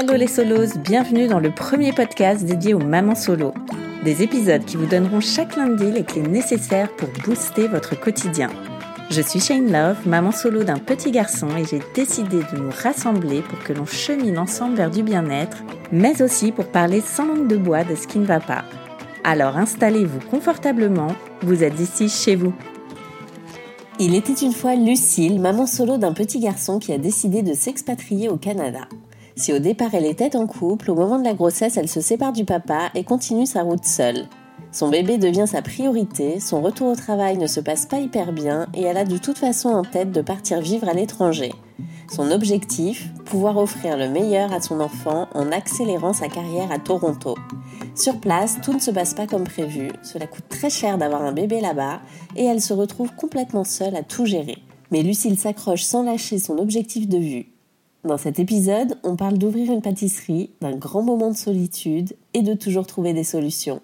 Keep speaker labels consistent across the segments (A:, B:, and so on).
A: Hello les solos, bienvenue dans le premier podcast dédié aux mamans solo. Des épisodes qui vous donneront chaque lundi les clés nécessaires pour booster votre quotidien. Je suis Shane Love, maman solo d'un petit garçon et j'ai décidé de nous rassembler pour que l'on chemine ensemble vers du bien-être, mais aussi pour parler sans langue de bois de ce qui ne va pas. Alors installez-vous confortablement, vous êtes ici chez vous. Il était une fois Lucille, maman solo d'un petit garçon qui a décidé de s'expatrier au Canada. Si au départ elle était en couple, au moment de la grossesse elle se sépare du papa et continue sa route seule. Son bébé devient sa priorité, son retour au travail ne se passe pas hyper bien et elle a de toute façon en tête de partir vivre à l'étranger. Son objectif, pouvoir offrir le meilleur à son enfant en accélérant sa carrière à Toronto. Sur place, tout ne se passe pas comme prévu, cela coûte très cher d'avoir un bébé là-bas et elle se retrouve complètement seule à tout gérer. Mais Lucille s'accroche sans lâcher son objectif de vue. Dans cet épisode, on parle d'ouvrir une pâtisserie, d'un grand moment de solitude et de toujours trouver des solutions.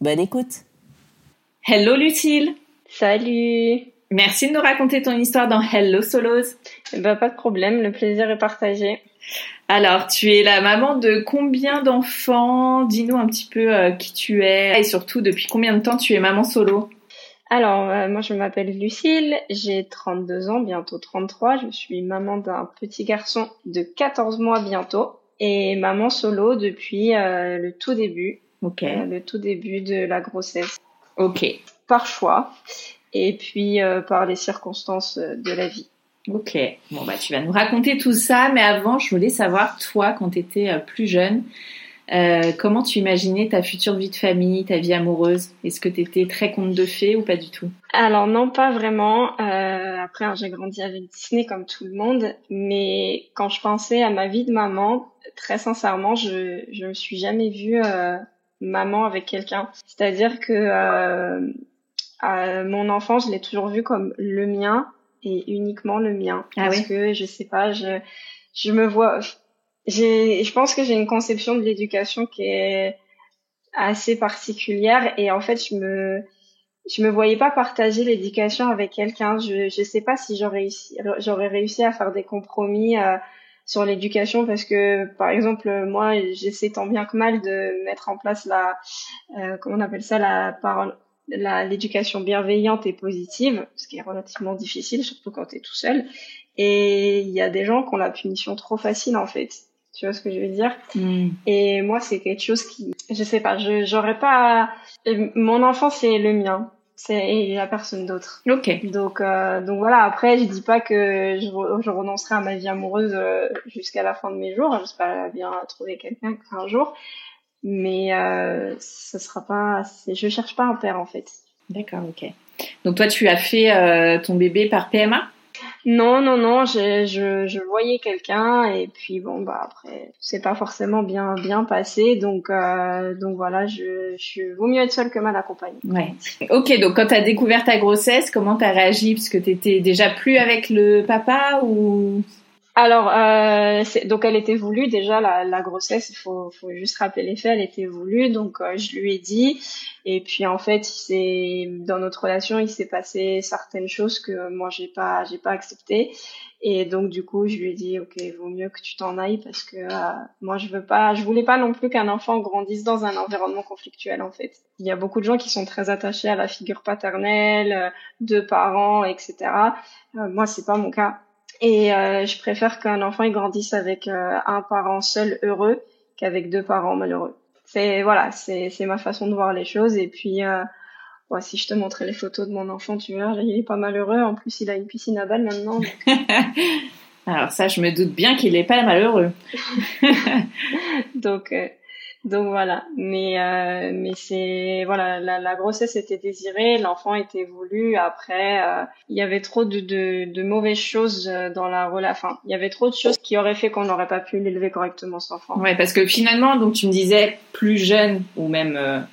A: Bonne écoute
B: Hello Lucille
C: Salut
B: Merci de nous raconter ton histoire dans Hello Solos.
C: Eh ben, pas de problème, le plaisir est partagé.
B: Alors, tu es la maman de combien d'enfants? Dis-nous un petit peu euh, qui tu es et surtout depuis combien de temps tu es maman solo?
C: Alors, euh, moi, je m'appelle Lucille, j'ai 32 ans, bientôt 33. Je suis maman d'un petit garçon de 14 mois bientôt et maman solo depuis euh, le tout début.
B: Ok.
C: Euh, le tout début de la grossesse.
B: Ok.
C: Par choix et puis par les circonstances de la vie.
B: Ok. Bon, bah, tu vas nous raconter tout ça, mais avant, je voulais savoir, toi, quand tu étais plus jeune, euh, comment tu imaginais ta future vie de famille, ta vie amoureuse? Est-ce que tu étais très conte de fées ou pas du tout?
C: Alors non, pas vraiment. Euh, après, hein, j'ai grandi avec Disney comme tout le monde, mais quand je pensais à ma vie de maman, très sincèrement, je je me suis jamais vue euh, maman avec quelqu'un. C'est-à-dire que euh, mon enfant, je l'ai toujours vu comme le mien et uniquement le mien,
B: ah
C: parce que je sais pas, je je me vois j'ai, je pense que j'ai une conception de l'éducation qui est assez particulière et en fait, je me, je me voyais pas partager l'éducation avec quelqu'un. Je, je sais pas si j'aurais réussi, j'aurais réussi à faire des compromis euh, sur l'éducation parce que, par exemple, moi, j'essaie tant bien que mal de mettre en place la, euh, comment on appelle ça, la parole, la, l'éducation bienveillante et positive, ce qui est relativement difficile, surtout quand tu es tout seul. Et il y a des gens qui ont la punition trop facile, en fait. Tu vois ce que je veux dire?
B: Hmm.
C: Et moi, c'est quelque chose qui, je sais pas, je j'aurais pas. Mon enfant, c'est le mien. C'est il a personne d'autre.
B: Ok.
C: Donc euh, donc voilà. Après, je dis pas que je, je renoncerai à ma vie amoureuse euh, jusqu'à la fin de mes jours. J'espère bien trouver quelqu'un un jour, mais euh, ce sera pas. Je cherche pas un père en fait.
B: D'accord. Ok. Donc toi, tu as fait euh, ton bébé par PMA
C: non, non, non, je, je, je voyais quelqu'un et puis bon bah après c'est pas forcément bien bien passé donc euh, donc voilà je, je vaut mieux être seule que mal accompagnée.
B: Ouais. Ok donc quand t'as découvert ta grossesse comment t'as réagi? Parce que t'étais déjà plus avec le papa ou?
C: Alors, euh, donc elle était voulue déjà la, la grossesse. Il faut, faut, juste rappeler les faits. Elle était voulue, donc euh, je lui ai dit. Et puis en fait, c'est dans notre relation, il s'est passé certaines choses que moi j'ai pas, j'ai pas accepté. Et donc du coup, je lui ai dit, ok, vaut mieux que tu t'en ailles parce que euh, moi je veux pas, je voulais pas non plus qu'un enfant grandisse dans un environnement conflictuel en fait. Il y a beaucoup de gens qui sont très attachés à la figure paternelle, euh, de parents, etc. moi, c'est pas mon cas et euh, je préfère qu'un enfant il grandisse avec euh, un parent seul heureux qu'avec deux parents malheureux. c'est voilà, c'est c'est ma façon de voir les choses. Et puis, euh, si je te montrais les photos de mon enfant, tu verras, il est pas malheureux. En plus, il a une piscine à balles maintenant.
B: Alors ça, je me doute bien qu'il est pas malheureux.
C: donc, euh, donc voilà. Mais euh, mais c'est voilà, la, la, grossesse était désirée, l'enfant était voulu. Après, euh, il y avait trop de, de, de mauvaises choses dans la relation. Enfin, il y avait trop de choses qui auraient fait qu'on n'aurait pas pu l'élever correctement cet enfant.
B: Ouais, parce que finalement, donc tu me disais plus jeune ou même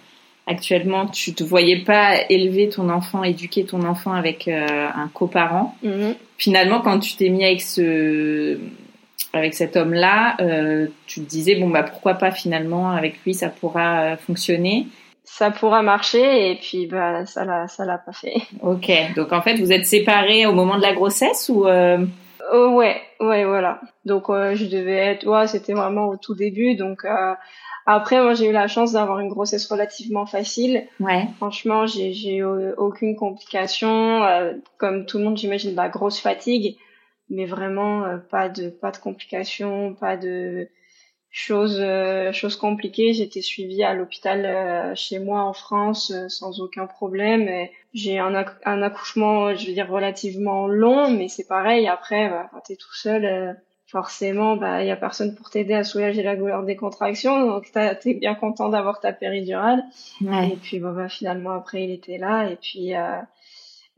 B: actuellement, tu te voyais pas élever ton enfant, éduquer ton enfant avec euh, un coparent. Mhm. Finalement, quand tu t'es mis avec ce avec cet homme-là, euh, tu te disais bon bah pourquoi pas finalement avec lui ça pourra euh, fonctionner?
C: Ça pourra marcher et puis bah ça l'a ça l'a pas fait.
B: Ok, donc en fait vous êtes séparés au moment de la grossesse ou
C: oh, ouais ouais voilà. Donc je devais être ouais c'était vraiment au tout début donc après, moi, j'ai eu la chance d'avoir une grossesse relativement facile.
B: Ouais.
C: Franchement, j'ai j'ai eu aucune complication. Euh, comme tout le monde, j'imagine, la grosse fatigue, mais vraiment euh, pas de pas de complications, pas de choses euh, choses compliquées. J'étais suivie à l'hôpital chez moi en France sans aucun problème. J'ai un, un accouchement, je veux dire relativement long, mais c'est pareil. Après, bah, quand t'es tout seul forcément, bah, il y a personne pour t'aider à soulager la douleur des contractions, donc t'es bien content d'avoir ta péridurale. Et puis, bon, bah, finalement, après, il était là, et puis, euh,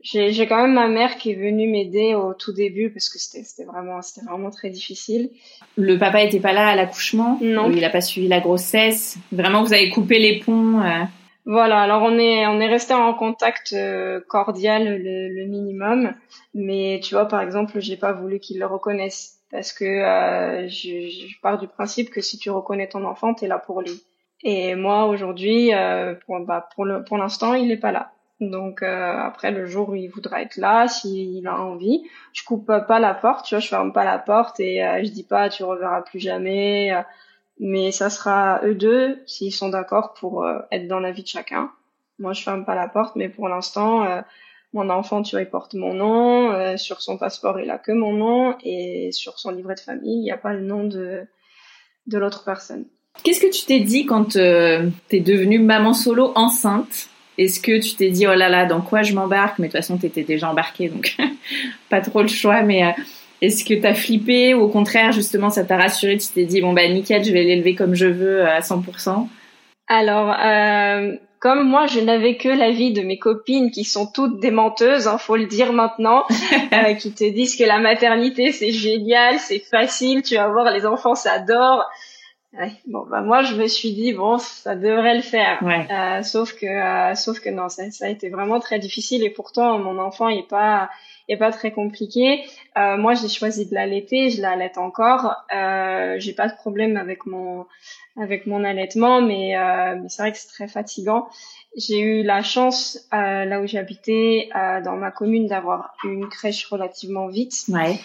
C: j'ai quand même ma mère qui est venue m'aider au tout début parce que c'était vraiment c'était vraiment très difficile.
B: Le papa était pas là à l'accouchement
C: Non.
B: Il a pas suivi la grossesse. Vraiment, vous avez coupé les ponts. Euh.
C: Voilà, alors on est on est resté en contact euh, cordial le, le, minimum, mais tu vois par exemple j'ai pas voulu qu'il le reconnaisse parce que euh, je, je, pars du principe que si tu reconnais ton enfant, tu es là pour lui. Et moi aujourd'hui, euh, pour, bah, pour, le, pour l'instant, il n'est pas là. Donc euh, après le jour où il voudra être là, s'il a envie, je coupe pas la porte, tu vois, je ferme pas la porte et euh, je dis pas tu reverras plus jamais. Euh, mais ça sera eux deux s'ils sont d'accord pour être dans la vie de chacun. Moi je ferme pas la porte, mais pour l'instant mon enfant, tu vois, il porte mon nom. Euh, sur son passeport, il a que mon nom. Et sur son livret de famille, il n'y a pas le nom de, de l'autre personne.
B: Qu'est-ce que tu t'es dit quand euh, tu es devenue maman solo enceinte? Est-ce que tu t'es dit, oh là là, dans quoi je m'embarque? Mais de toute façon, tu étais déjà embarquée, donc pas trop le choix. Mais euh, est-ce que tu as flippé? Ou au contraire, justement, ça t'a rassuré Tu t'es dit, bon, bah nickel, je vais l'élever comme je veux à 100%
C: Alors, comme moi, je n'avais que l'avis de mes copines qui sont toutes des menteuses, hein, faut le dire maintenant, euh, qui te disent que la maternité c'est génial, c'est facile, tu vas voir les enfants s'adorent. Bon bah moi je me suis dit bon ça devrait le faire, euh, sauf que euh, sauf que non ça, ça a été vraiment très difficile et pourtant mon enfant est pas est pas très compliqué. Euh, moi, j'ai choisi de l'allaiter, je l'allaite encore. Euh, j'ai pas de problème avec mon avec mon allaitement, mais, euh, mais c'est vrai que c'est très fatigant. J'ai eu la chance euh, là où j'habitais euh, dans ma commune d'avoir une crèche relativement vite.
B: Ouais.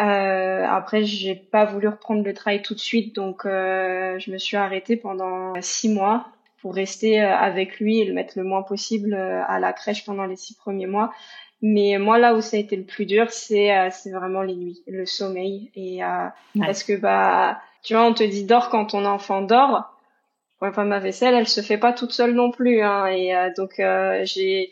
C: Euh, après, j'ai pas voulu reprendre le travail tout de suite, donc euh, je me suis arrêtée pendant six mois pour rester avec lui et le mettre le moins possible à la crèche pendant les six premiers mois. Mais moi, là où ça a été le plus dur, c'est euh, c'est vraiment les nuits, le sommeil. Et euh, parce que bah, tu vois, on te dit dors quand ton enfant dort. Enfin, ma vaisselle, elle se fait pas toute seule non plus. Hein, et euh, donc j'ai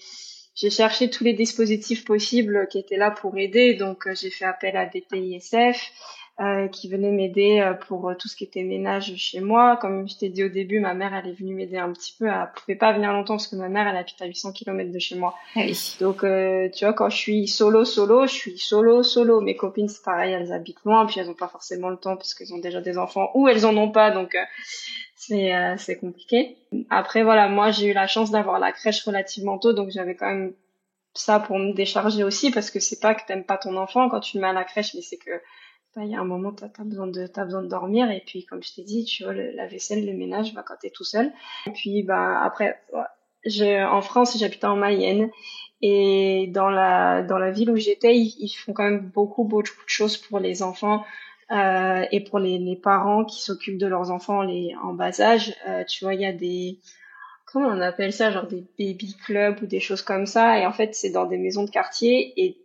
C: j'ai cherché tous les dispositifs possibles qui étaient là pour aider. Donc j'ai fait appel à des PISF. Euh, qui venait m'aider euh, pour euh, tout ce qui était ménage chez moi. Comme je t'ai dit au début, ma mère, elle est venue m'aider un petit peu. Elle pouvait pas venir longtemps parce que ma mère, elle habite à 800 km de chez moi.
B: Ah
C: Donc, tu vois, quand je suis solo, solo, je suis solo, solo. Mes copines, c'est pareil, elles habitent loin, puis elles ont pas forcément le temps parce qu'elles ont déjà des enfants ou elles en ont pas. Donc, c'est c'est compliqué. Après, voilà, moi, j'ai eu la chance d'avoir la crèche relativement tôt, donc j'avais quand même ça pour me décharger aussi parce que c'est pas que t'aimes pas ton enfant quand tu le mets à la crèche, mais c'est que il y a un moment, tu as, besoin de, as besoin de dormir. Et puis, comme je t'ai dit, tu vois, la vaisselle, le ménage, bah, quand tu es tout seul. Et puis, bah, après, je, en France, j'habitais en Mayenne. Et dans la, dans la ville où j'étais, ils, font quand même beaucoup, beaucoup de choses pour les enfants. Euh, et pour les, les parents qui s'occupent de leurs enfants les, en bas âge, euh, tu vois, il y a des, comment on appelle ça, genre des baby clubs ou des choses comme ça. Et en fait, c'est dans des maisons de quartier et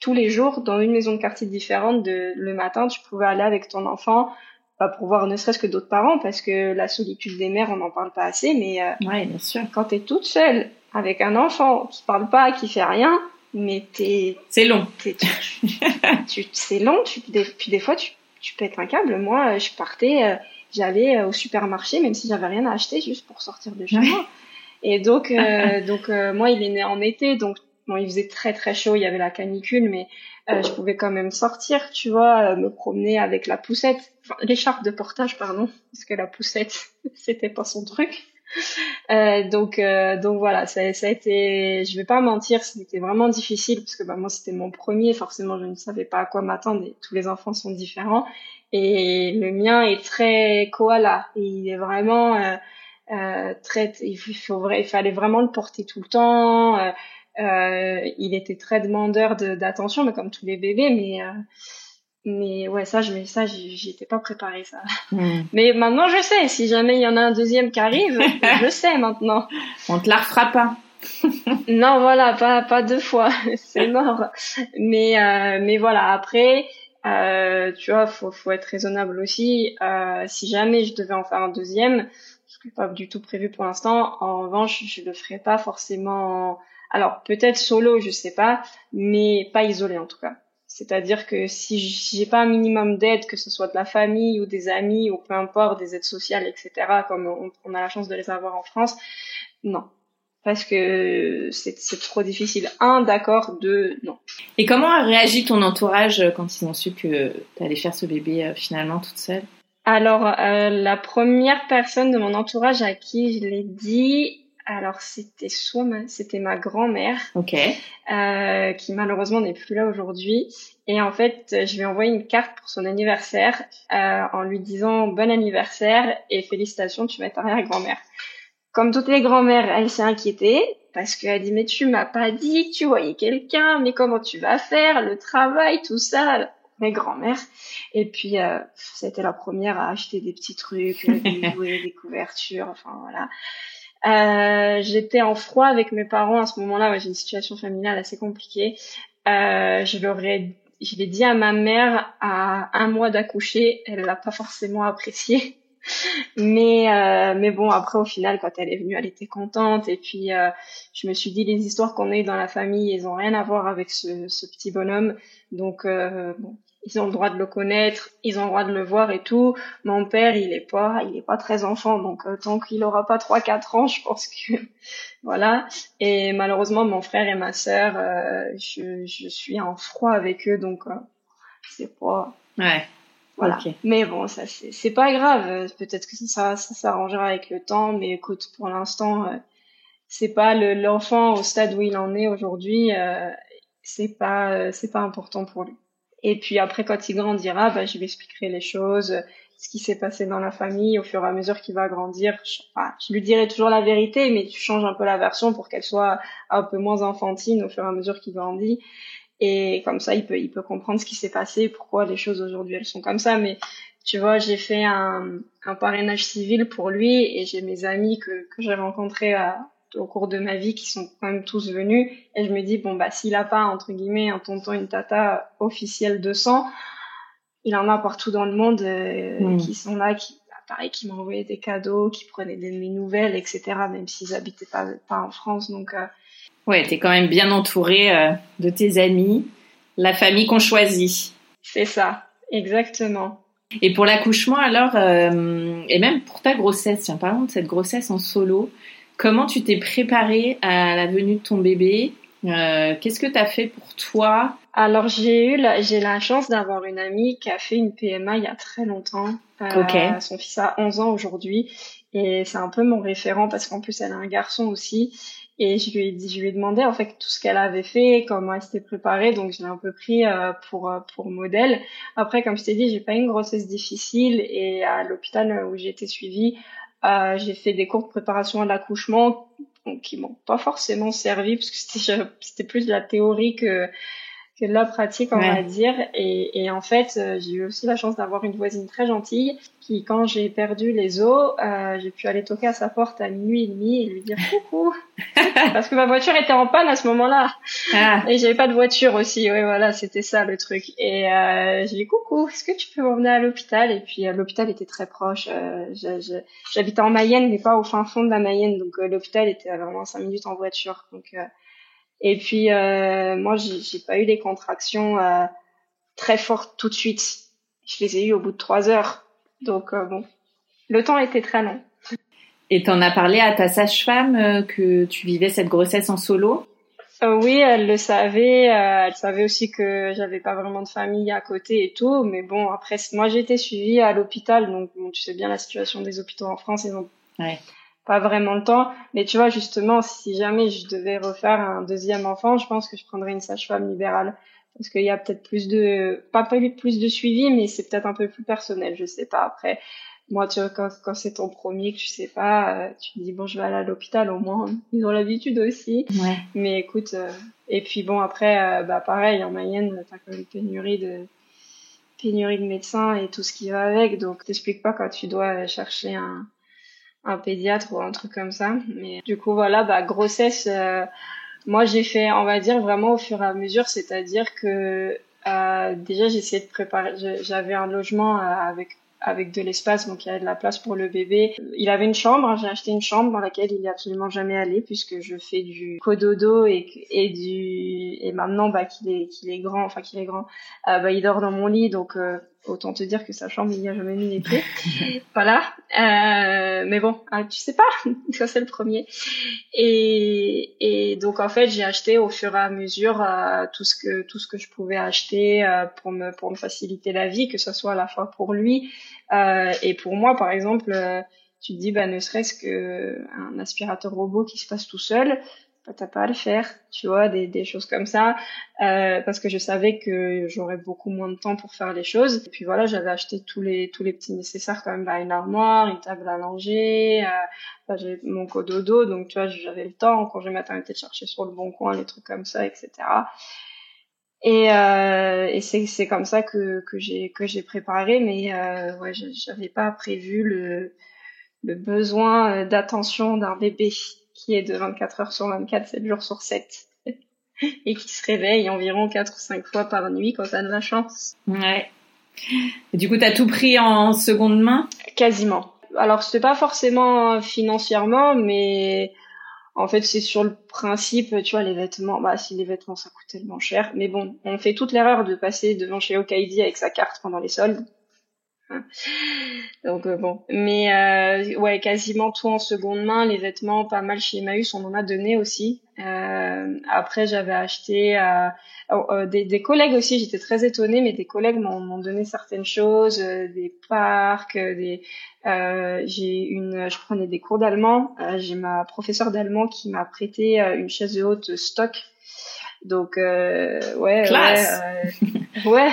C: tous les jours dans une maison de quartier différente. De, le matin, tu pouvais aller avec ton enfant pas pour voir ne serait-ce que d'autres parents, parce que la solitude des mères, on n'en parle pas assez, mais
B: euh, ouais, bien sûr.
C: quand tu es toute seule avec un enfant qui parle pas, qui fait rien, mais t'es...
B: C'est long.
C: tu, c'est long, tu, puis des fois, tu, tu pètes un câble. Moi, je partais, euh, j'allais au supermarché, même si j'avais rien à acheter, juste pour sortir de chez moi. Et donc, euh, donc moi, il est né en été, donc bon, il faisait très très chaud, il y avait la canicule, mais euh, je pouvais quand même sortir, tu vois, euh, me promener avec la poussette, enfin, l'écharpe de portage, pardon, parce que la poussette, c'était pas son truc. Euh, donc, euh, donc voilà, ça, ça, a été, je vais pas mentir, c'était vraiment difficile parce que bah, moi c'était mon premier, forcément je ne savais pas à quoi m'attendre et tous les enfants sont différents et le mien est très koala, il est vraiment euh, très, il, faut, il fallait vraiment le porter tout le temps. Euh, il était très demandeur d'attention, mais comme tous les bébés, mais euh, mais ouais, ça, je, ça, j'y étais pas préparée, ça. Hmm. Mais maintenant, je sais. Si jamais il y en a un deuxième qui arrive, je sais maintenant.
B: On te la refera pas.
C: non, voilà, pas, pas deux fois. C'est mort. Mais, euh, mais voilà, après, euh, tu vois, faut, faut être raisonnable aussi. Euh, si jamais je devais en faire un deuxième, ce qui n'est pas du tout prévu pour l'instant, en revanche, je le ferai pas forcément alors peut-être solo, je sais pas, mais pas isolé en tout cas. C'est-à-dire que si j'ai pas un minimum d'aide, que ce soit de la famille ou des amis ou peu importe, des aides sociales, etc., comme on, a la chance de les avoir en France, non. Parce que c'est trop difficile. Un, d'accord. Deux, non.
B: Et comment a réagi ton entourage quand ils ont su que tu allais faire ce bébé euh, finalement toute seule?
C: Alors, euh, la première personne de mon entourage à qui je l'ai dit, alors c'était soit ma, c'était ma grand-mère,
B: ok,
C: euh, qui malheureusement n'est plus là aujourd'hui. Et en fait, je lui ai envoyé une carte pour son anniversaire euh, en lui disant bon anniversaire et félicitations, tu vas être arrière-grand-mère. Comme toutes les grand-mères, elle s'est inquiétée parce qu'elle dit mais tu m'as pas dit que tu voyais quelqu'un, mais comment tu vas faire le travail, tout ça? Mes grand-mères. Et puis, euh, c'était la première à acheter des petits trucs, des jouets, des couvertures, enfin voilà. Euh, j'étais en froid avec mes parents à ce moment-là. j'ai une situation familiale assez compliquée. Euh, je leur ai, je l'ai dit à ma mère à un mois d'accoucher. Elle l'a pas forcément apprécié. Mais euh, mais bon après au final quand elle est venue elle était contente et puis euh, je me suis dit les histoires qu'on a eues dans la famille elles ont rien à voir avec ce, ce petit bonhomme donc euh, bon ils ont le droit de le connaître, ils ont le droit de le voir et tout. Mon père, il est pas, il est pas très enfant, donc euh, tant qu'il aura pas trois quatre ans, je pense que voilà. Et malheureusement, mon frère et ma sœur, euh, je, je suis en froid avec eux, donc euh, c'est pas.
B: Ouais.
C: Voilà. Mais bon, ça c'est pas grave. Peut-être que ça ça s'arrangera avec le temps, mais écoute, pour l'instant, c'est pas l'enfant au stade où il en est aujourd'hui. c'est pas c'est pas important pour lui. Et puis après, quand il grandira, bah, je lui expliquerai les choses, ce qui s'est passé dans la famille au fur et à mesure qu'il va grandir. Je, je, lui dirai toujours la vérité, mais tu changes un peu la version pour qu'elle soit un peu moins enfantine au fur et à mesure qu'il grandit. Et comme ça, il peut, il peut comprendre ce qui s'est passé, pourquoi les choses aujourd'hui elles sont comme ça. Mais tu vois, j'ai fait un, un parrainage civil pour lui et j'ai mes amis que, que j'ai rencontrés à, au cours de ma vie qui sont quand même tous venus. Et je me dis bon bah s'il a pas entre guillemets un tonton une tata officielle de sang il en a partout dans le monde euh, mm. qui sont là qui bah, pareil qui m'envoyaient des cadeaux qui prenaient des mes nouvelles etc même s'ils habitaient pas pas en France. Donc euh...
B: ouais t'es quand même bien entouré euh, de tes amis la famille qu'on choisit.
C: C'est ça exactement.
B: Et pour l'accouchement alors euh, et même pour ta grossesse tiens parlons de cette grossesse en solo Comment tu t'es préparée à la venue de ton bébé? Euh, Qu'est-ce que tu as fait pour toi?
C: Alors j'ai eu la, j'ai la chance d'avoir une amie qui a fait une PMA il y a très longtemps.
B: Euh,
C: Son fils a 11 ans aujourd'hui et c'est un peu mon référent parce qu'en plus elle a un garçon aussi. Et je lui ai dit, je lui ai demandé en fait tout ce qu'elle avait fait, comment elle s'était préparée, donc je l'ai un peu pris euh, pour pour modèle. Après, comme je t'ai dit, j'ai pas eu une grossesse difficile et à l'hôpital où j'ai été suivie, euh, j'ai fait des cours de préparation à l'accouchement qui m'ont pas forcément servi parce que c'était plus de la théorie que que de la pratique, on va dire. Et, et en fait, euh, j'ai eu aussi la chance d'avoir une voisine très gentille qui, quand j'ai perdu les os, euh, j'ai pu aller toquer à sa porte à minuit et demi et lui dire coucou. Parce que ma voiture était en panne à ce moment-là. Ah. Et j'avais pas de voiture aussi. Oui, voilà, c'était ça le truc. Et euh, j'ai dit coucou, est-ce que tu peux m'emmener à l'hôpital? Et puis euh, l'hôpital était très proche. Euh, J'habitais en Mayenne, mais pas au fin fond de la Mayenne. Donc euh, l'hôpital était vraiment cinq minutes en voiture. Donc et puis euh, moi, j'ai pas eu des contractions euh, très fortes tout de suite. Je les ai eues au bout de trois heures. Donc euh, bon, le temps était très long.
B: Et t'en as parlé à ta sage-femme que tu vivais cette grossesse en solo?
C: Oui, elle le savait. elle savait aussi que j'avais pas vraiment de famille à côté et tout. Mais bon, après, moi été suivie à l'hôpital, donc bon, tu sais bien la situation des hôpitaux en France. Ils ont ouais pas vraiment le temps. Mais tu vois, justement, si jamais je devais refaire un deuxième enfant, je pense que je prendrais une sage-femme libérale. Parce qu'il y a peut-être plus de, pas plus de suivi, mais c'est peut-être un peu plus personnel, je sais pas. Après, moi, tu vois, quand, quand c'est ton premier, que tu sais pas, euh, tu te dis, bon, je vais aller à l'hôpital au moins. Ils ont l'habitude aussi.
B: Ouais.
C: Mais écoute, euh, et puis bon, après, euh, bah, pareil, en Mayenne, t'as quand même une pénurie de, pénurie de médecins et tout ce qui va avec. Donc, t'expliques pas quand tu dois chercher un, un pédiatre ou un truc comme ça. Mais du coup, voilà, bah, grossesse, euh, moi j'ai fait, on va dire, vraiment au fur et à mesure, c'est-à-dire que euh, déjà essayé de préparer, j'avais un logement euh, avec avec de l'espace, donc il y avait de la place pour le bébé. Il avait une chambre, hein, j'ai acheté une chambre dans laquelle il est absolument jamais allé puisque je fais du cododo et, et du et maintenant bah qu'il est qu'il est grand, enfin qu'il est grand, euh, bah il dort dans mon lit. Donc euh, autant te dire que sa chambre il n'y a jamais mis les voilà. Euh, mais bon, ah, tu sais pas, ça c'est le premier. Et et donc en fait j'ai acheté au fur et à mesure euh, tout ce que tout ce que je pouvais acheter euh, pour me pour me faciliter la vie, que ce soit à la fois pour lui euh, et pour moi, par exemple, euh, tu te dis, bah, ne serait-ce que un aspirateur robot qui se passe tout seul, t'as pas à le faire, tu vois, des, des choses comme ça, euh, parce que je savais que j'aurais beaucoup moins de temps pour faire les choses. Et puis voilà, j'avais acheté tous les tous les petits nécessaires quand même, bah, une armoire, une table à langer, euh, bah, j'ai mon cododo, donc tu vois, j'avais le temps quand je maternité de chercher sur le bon coin les trucs comme ça, etc. Et, euh, et c'est, c'est comme ça que, que j'ai que j'ai préparé, mais euh, ouais, j'avais pas prévu le, le besoin euh, d'attention d'un bébé qui est de 24 heures sur 24, 7 jours sur 7 et qui se réveille environ 4 ou 5 fois par nuit quand t'as de la chance.
B: Ouais. Et du coup, t'as tout pris en seconde main?
C: Quasiment. Alors, c'était pas forcément financièrement, mais en fait, c'est sur le principe, tu vois, les vêtements, bah si les vêtements ça coûte tellement cher, mais bon, on fait toute l'erreur de passer devant chez Okaidi avec sa carte pendant les soldes. Donc euh, bon, mais euh, ouais, quasiment tout en seconde main, les vêtements, pas mal chez Emmaüs, on en a donné aussi. Euh, après, j'avais acheté oh, des, des, collègues aussi. J'étais très étonnée, mais des collègues m'ont donné certaines choses, des parcs, des j'ai une, je prenais des cours d'allemand. J'ai ma professeure d'allemand qui m'a prêté une chaise haute stock. Donc ouais, ouais, ouais,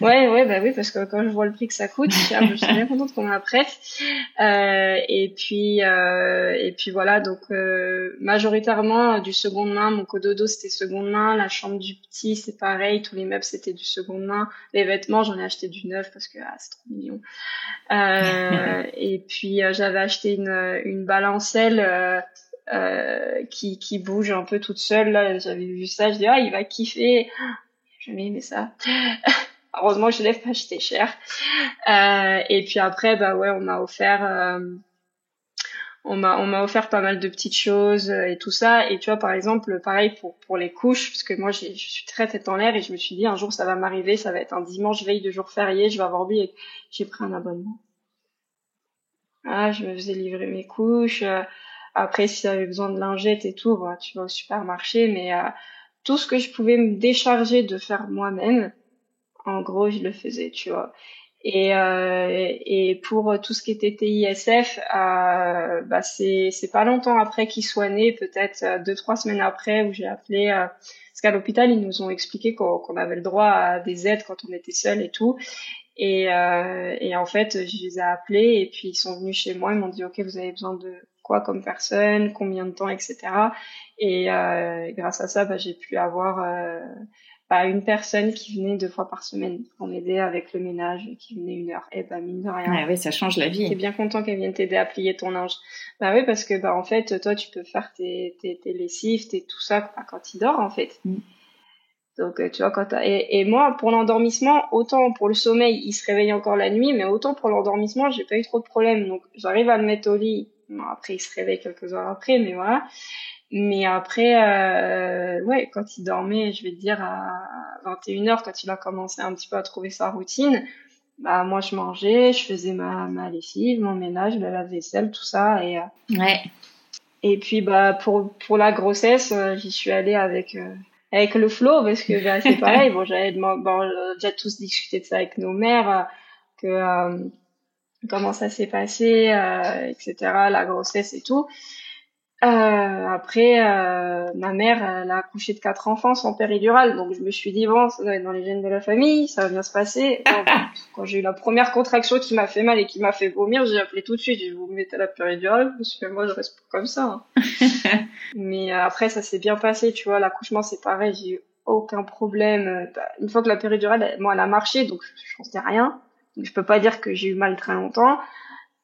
C: ouais, ouais, bah oui, parce que quand je vois le prix que ça coûte, je suis bien contente qu'on me prête. et puis et puis voilà, donc majoritairement du seconde main. Mon cododo c'était seconde main, la chambre du petit c'est pareil, tous les meubles c'était du seconde main. Les vêtements j'en ai acheté du neuf parce que ah, c'est trop mignon. Euh, et puis euh, j'avais acheté une, une balancelle euh, euh, qui, qui bouge un peu toute seule. Là, j'avais vu ça, je dis ah il va kiffer. Jamais aimé ça. Heureusement, je l'ai pas acheté cher. Euh, et puis après, bah ouais, on m'a offert, euh, on m'a, on m'a offert pas mal de petites choses et tout ça. Et tu vois, par exemple, pareil pour pour les couches, parce que moi, je suis très tête en l'air et je me suis dit un jour ça va m'arriver, ça va être un dimanche veille de jour férié, je vais avoir oublié. J'ai pris un abonnement. Ah, je me faisais livrer mes couches. Euh, après, si j'avais besoin de lingettes et tout, bah, tu vas au supermarché. Mais euh, tout ce que je pouvais me décharger de faire moi-même, en gros, je le faisais, tu vois. Et, euh, et pour tout ce qui était TISF, euh, bah c'est c'est pas longtemps après qu'il soit né, peut-être deux trois semaines après, où j'ai appelé. Euh, parce qu'à l'hôpital, ils nous ont expliqué qu'on avait le droit à des aides quand on était seul et tout. Et, euh, et en fait, je les ai appelés et puis ils sont venus chez moi. Ils m'ont dit, OK, vous avez besoin de quoi comme personne, combien de temps, etc. Et euh, grâce à ça, bah, j'ai pu avoir euh, bah, une personne qui venait deux fois par semaine pour m'aider avec le ménage, qui venait une heure. Et bah mine de rien.
B: Ouais, ça change la vie.
C: T'es bien content qu'elle vienne t'aider à plier ton linge. Bah oui, parce que bah en fait, toi tu peux faire tes tes, tes lessives, tes tout ça quand il dort en fait. Mm. Donc euh, tu vois quand et, et moi pour l'endormissement, autant pour le sommeil, il se réveille encore la nuit, mais autant pour l'endormissement, j'ai pas eu trop de problèmes. Donc j'arrive à le mettre au lit. Bon, après il se réveille quelques heures après, mais voilà. Mais après, euh, ouais, quand il dormait, je vais te dire à 21h, quand il a commencé un petit peu à trouver sa routine, bah moi je mangeais, je faisais ma, ma lessive, mon ménage, la lave-vaisselle, tout ça. Et, euh,
B: ouais.
C: Et puis bah pour pour la grossesse, euh, j'y suis allée avec euh, avec le flow parce que bah, c'est pareil. bon, j'avais bon, déjà tous discuté de ça avec nos mères, que comment ça s'est passé, etc. La grossesse et tout. Euh, après, euh, ma mère, elle a accouché de quatre enfants sans péridurale, donc je me suis dit bon, ça doit être dans les gènes de la famille, ça va bien se passer. quand j'ai eu la première contraction qui m'a fait mal et qui m'a fait vomir, j'ai appelé tout de suite, j'ai dit vous mettez la péridurale, parce que moi je reste comme ça. Hein. Mais euh, après, ça s'est bien passé, tu vois, l'accouchement c'est pareil, j'ai eu aucun problème. Bah, une fois que la péridurale, moi, elle a marché, donc je sais rien. Je peux pas dire que j'ai eu mal très longtemps.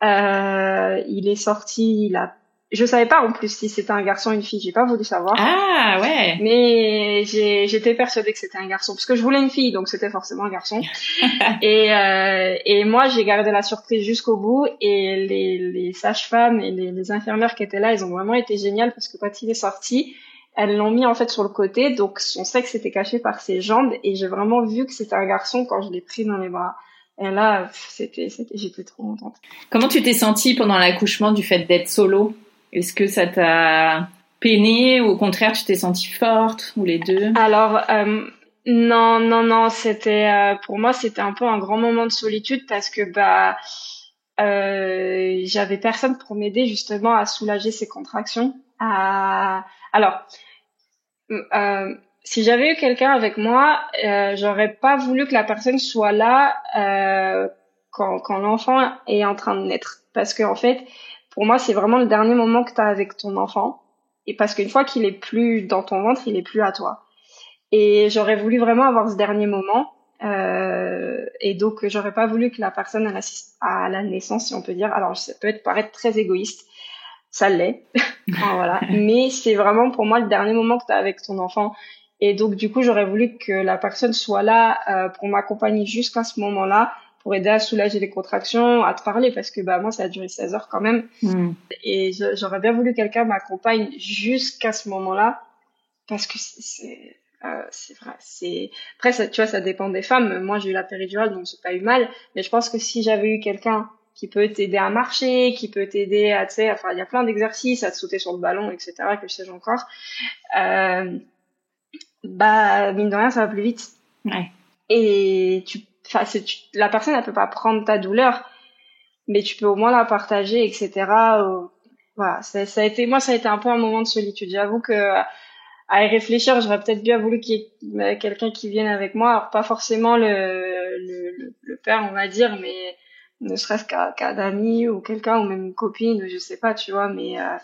C: Euh, il est sorti, il a je savais pas en plus si c'était un garçon ou une fille, j'ai pas voulu savoir.
B: Ah ouais.
C: Mais j'étais persuadée que c'était un garçon parce que je voulais une fille, donc c'était forcément un garçon. et euh, et moi j'ai gardé la surprise jusqu'au bout et les, les sages-femmes et les, les infirmières qui étaient là, ils ont vraiment été géniales parce que quand il est sorti, elles l'ont mis en fait sur le côté, donc son sexe était caché par ses jambes et j'ai vraiment vu que c'était un garçon quand je l'ai pris dans les bras. Et là, c'était, j'étais trop contente.
B: Comment tu t'es sentie pendant l'accouchement du fait d'être solo? Est-ce que ça t'a peiné ou au contraire tu t'es sentie forte ou les deux?
C: Alors euh, non non non c'était euh, pour moi c'était un peu un grand moment de solitude parce que bah euh, j'avais personne pour m'aider justement à soulager ces contractions. À... Alors euh, si j'avais eu quelqu'un avec moi, euh, j'aurais pas voulu que la personne soit là euh, quand, quand l'enfant est en train de naître, parce qu'en en fait, pour moi, c'est vraiment le dernier moment que tu as avec ton enfant. Et parce qu'une fois qu'il est plus dans ton ventre, il est plus à toi. Et j'aurais voulu vraiment avoir ce dernier moment. Euh, et donc, j'aurais pas voulu que la personne assiste à la naissance, si on peut dire. Alors, ça peut être paraître très égoïste. Ça l'est. voilà. Mais c'est vraiment pour moi le dernier moment que tu as avec ton enfant. Et donc, du coup, j'aurais voulu que la personne soit là euh, pour m'accompagner jusqu'à ce moment-là pour aider à soulager les contractions, à te parler, parce que bah moi ça a duré 16 heures quand même. Hmm. Et j'aurais bien voulu que quelqu'un m'accompagne jusqu'à ce moment-là, parce que c'est euh, c'est vrai. C'est après ça, tu vois, ça dépend des femmes. Moi j'ai eu la péridurale, donc j'ai pas eu mal. Mais je pense que si j'avais eu quelqu'un qui peut t'aider à marcher, qui peut t'aider à, tu sais, enfin il y a plein d'exercices, à te sauter sur le ballon, etc. que je sais encore. Euh, bah mine de rien ça va plus vite.
B: Ouais.
C: Et tu enfin, la personne, elle peut pas prendre ta douleur, mais tu peux au moins la partager, etc. voilà, ça, ça, a été, moi, ça a été un peu un moment de solitude. J'avoue que à y réfléchir, j'aurais peut-être bien voulu qu'il y ait quelqu'un qui vienne avec moi. Alors, pas forcément le, le, le père, on va dire, mais ne serait-ce qu'un qu d'amis ou quelqu'un ou même une copine, je sais pas, tu vois. Mais euh,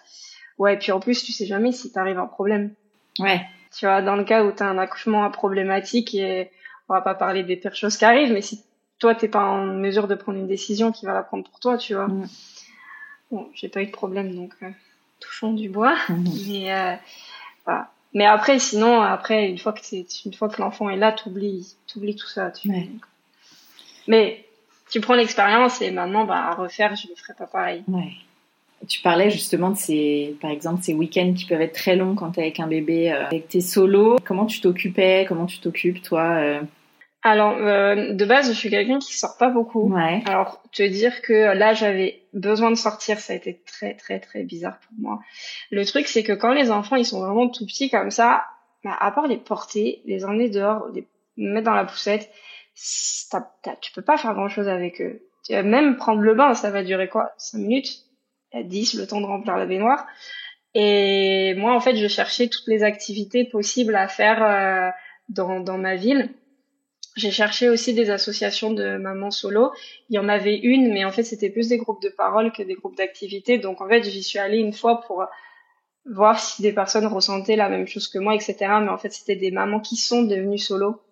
C: ouais, puis en plus, tu sais jamais si t'arrives un problème.
B: Ouais.
C: Tu vois, dans le cas où t'as un accouchement problématique et on va pas parler des pires choses qui arrivent, mais si toi t'es pas en mesure de prendre une décision qui va la prendre pour toi, tu vois. Mm. Bon, j'ai pas eu de problème, donc euh, touchons du bois. Mais euh, voilà. Mais après, sinon, après, une fois que c'est, une fois que l'enfant est là, t'oublies, t'oublies tout ça. Tu Mais tu prends l'expérience et maintenant, bah, à refaire, je ne ferai pas pareil.
B: Ouais. Tu parlais justement de ces, par exemple, ces week-ends qui peuvent être très longs quand t'es avec un bébé, euh, avec tes solos. Comment tu t'occupais? Comment tu t'occupes, toi
C: alors, euh, de base, je suis quelqu'un qui sort pas beaucoup.
B: Ouais.
C: Alors, te dire que là, j'avais besoin de sortir, ça a été très, très, très bizarre pour moi. Le truc, c'est que quand les enfants, ils sont vraiment tout petits comme ça, bah, à part les porter, les emmener dehors, les mettre dans la poussette, tu peux pas faire grand-chose avec eux. Même prendre le bain, ça va durer quoi? 5 minutes? 10, le temps de remplir la baignoire. Et moi, en fait, je cherchais toutes les activités possibles à faire euh, dans, dans ma ville j'ai cherché aussi des associations de mamans solo. Il y en avait une, mais en fait, c'était plus des groupes de parole que des groupes d'activité. Donc, en fait, j'y suis allée une fois pour voir si des personnes ressentaient la même chose que moi, etc. Mais en fait, c'était des mamans qui sont devenues solo.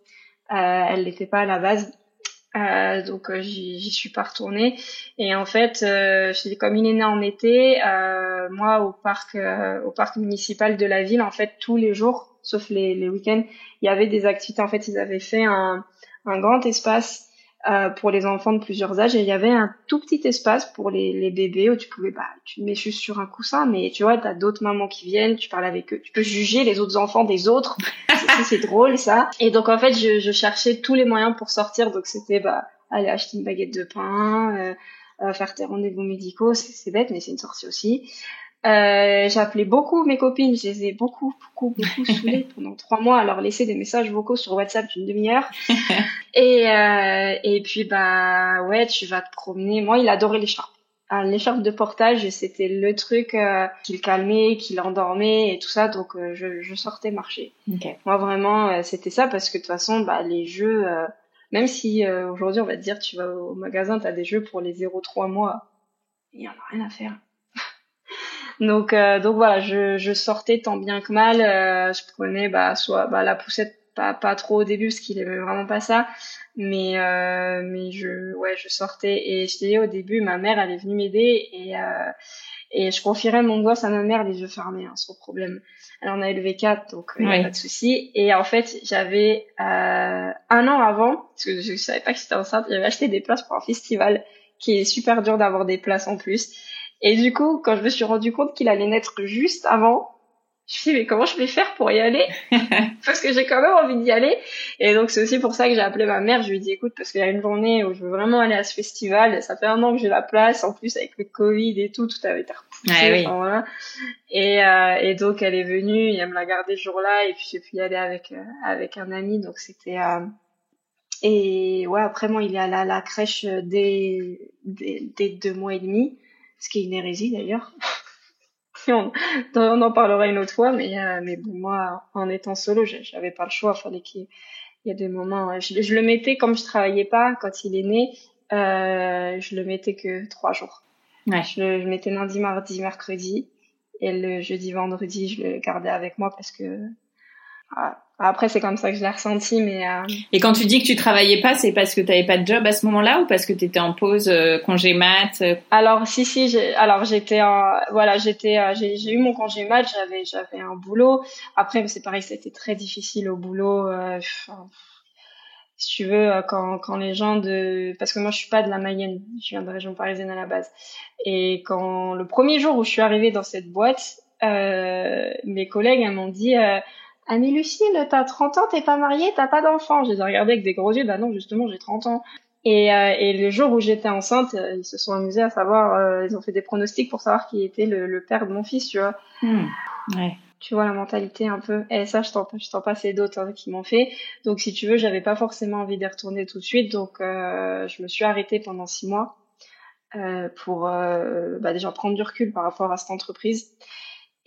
C: Euh, elles l'étaient pas à la base. Euh, donc euh, j'y suis pas retournée. Et en fait euh, comme il est né en été moi au parc au parc municipal de la ville en fait tous les jours sauf les, week-ends il y avait des activités. En fait ils avaient fait un grand espace euh, pour les enfants de plusieurs âges. Et il y avait un tout petit espace pour les, les bébés où tu pouvais bah tu te mets juste sur un coussin mais tu vois t'as d'autres mamans qui viennent tu parles avec eux. Tu peux juger les autres enfants des autres. C'est drôle ça. Et donc en fait je, je, cherchais tous les moyens pour sortir. Donc c'était bah aller acheter une baguette de pain euh, euh faire tes rendez-vous médicaux. C'est bête mais c'est une sortie aussi euh, J'appelais beaucoup mes copines, je les ai beaucoup, beaucoup, beaucoup saoulées pendant trois mois à leur laisser des messages vocaux sur WhatsApp d'une demi-heure. et, euh, et puis, bah ouais, tu vas te promener. Moi, il adorait l'écharpe. Ah, l'écharpe de portage, c'était le truc euh, qui le calmait, qui l'endormait et tout ça. Donc, euh, je, je, sortais marcher. Moi, vraiment, c'était ça parce que de toute façon, bah, les jeux, même si aujourd'hui, on va te dire, tu vas au magasin, tu as des jeux pour les 0-3 mois, il y en a rien à faire. Donc, euh, donc voilà, je, je, sortais tant bien que mal. Euh, je prenais bah, soit bah, la poussette, pas, pas trop au début parce qu'il aimait vraiment pas ça, mais euh, mais je ouais, je sortais et je disais au début, ma mère elle est venue m'aider et euh, et je confierais mon gosse à ma mère les yeux fermés, hein, sans problème. Elle en a élevé quatre, donc il a pas de souci. Et en fait, j'avais un an avant, parce que je savais pas que j'étais enceinte, j'avais acheté des places pour un festival qui est super dur d'avoir des places en plus. Et du coup, quand je me suis rendu compte qu'il allait naître juste avant, je me suis dit, mais comment je vais faire pour y aller Parce que j'ai quand même envie d'y aller. Et donc, c'est aussi pour ça que j'ai appelé ma mère. Je lui ai dit, écoute, parce qu'il y a une journée où je veux vraiment aller à ce festival. Ça fait un an que j'ai la place. En plus, avec le Covid et tout, tout avait été repoussé.
B: oui.
C: voilà. et, euh, et donc, elle est venue et elle me l'a gardé ce jour-là. Et puis, j'ai pu y aller avec, euh, avec un ami. Donc, c'était... Euh... Et ouais, après, moi, il est allé à la crèche dès, dès, dès deux mois et demi ce qui est une hérésie d'ailleurs. on, on, en parlera une autre fois, mais, euh, mais bon, moi, en étant solo, j'avais pas le choix. Fallait qu'il y ait des moments. Je, je, le mettais comme je travaillais pas quand il est né. Euh, je le mettais que trois jours.
B: Ouais.
C: Je le je mettais lundi, mardi, mercredi, et le jeudi, vendredi, je le gardais avec moi parce que ah, après, c'est comme ça que je l'ai ressenti, mais. Euh...
B: Et quand tu dis que tu travaillais pas, c'est parce que tu avais pas de job à ce moment-là ou parce que tu étais en pause euh, congé mat euh?
C: Alors si si, alors j'étais voilà, j'étais euh, j'ai eu mon congé mat, j'avais j'avais un boulot. Après, c'est pareil, c'était très difficile au boulot. Euh, si tu veux, quand quand les gens de parce que moi je suis pas de la Mayenne, je viens de région parisienne à la base. Et quand le premier jour où je suis arrivée dans cette boîte, mes collègues m'ont dit mais Lucille, t'as 30 ans, t'es pas mariée, t'as pas d'enfant. Je les ai regardés avec des gros yeux, bah non, justement, j'ai 30 ans. Et, euh, et le jour où j'étais enceinte, euh, ils se sont amusés à savoir, euh, ils ont fait des pronostics pour savoir qui était le, le père de mon fils, tu vois.
B: Hmm. Ouais.
C: Tu vois la mentalité un peu. Et ça, je t'en, je t'en passe d'autres hein, qui m'ont fait. Donc si tu veux, j'avais pas forcément envie d'y retourner tout de suite, donc je me suis arrêtée pendant six mois pour bah, déjà prendre du recul par rapport à cette entreprise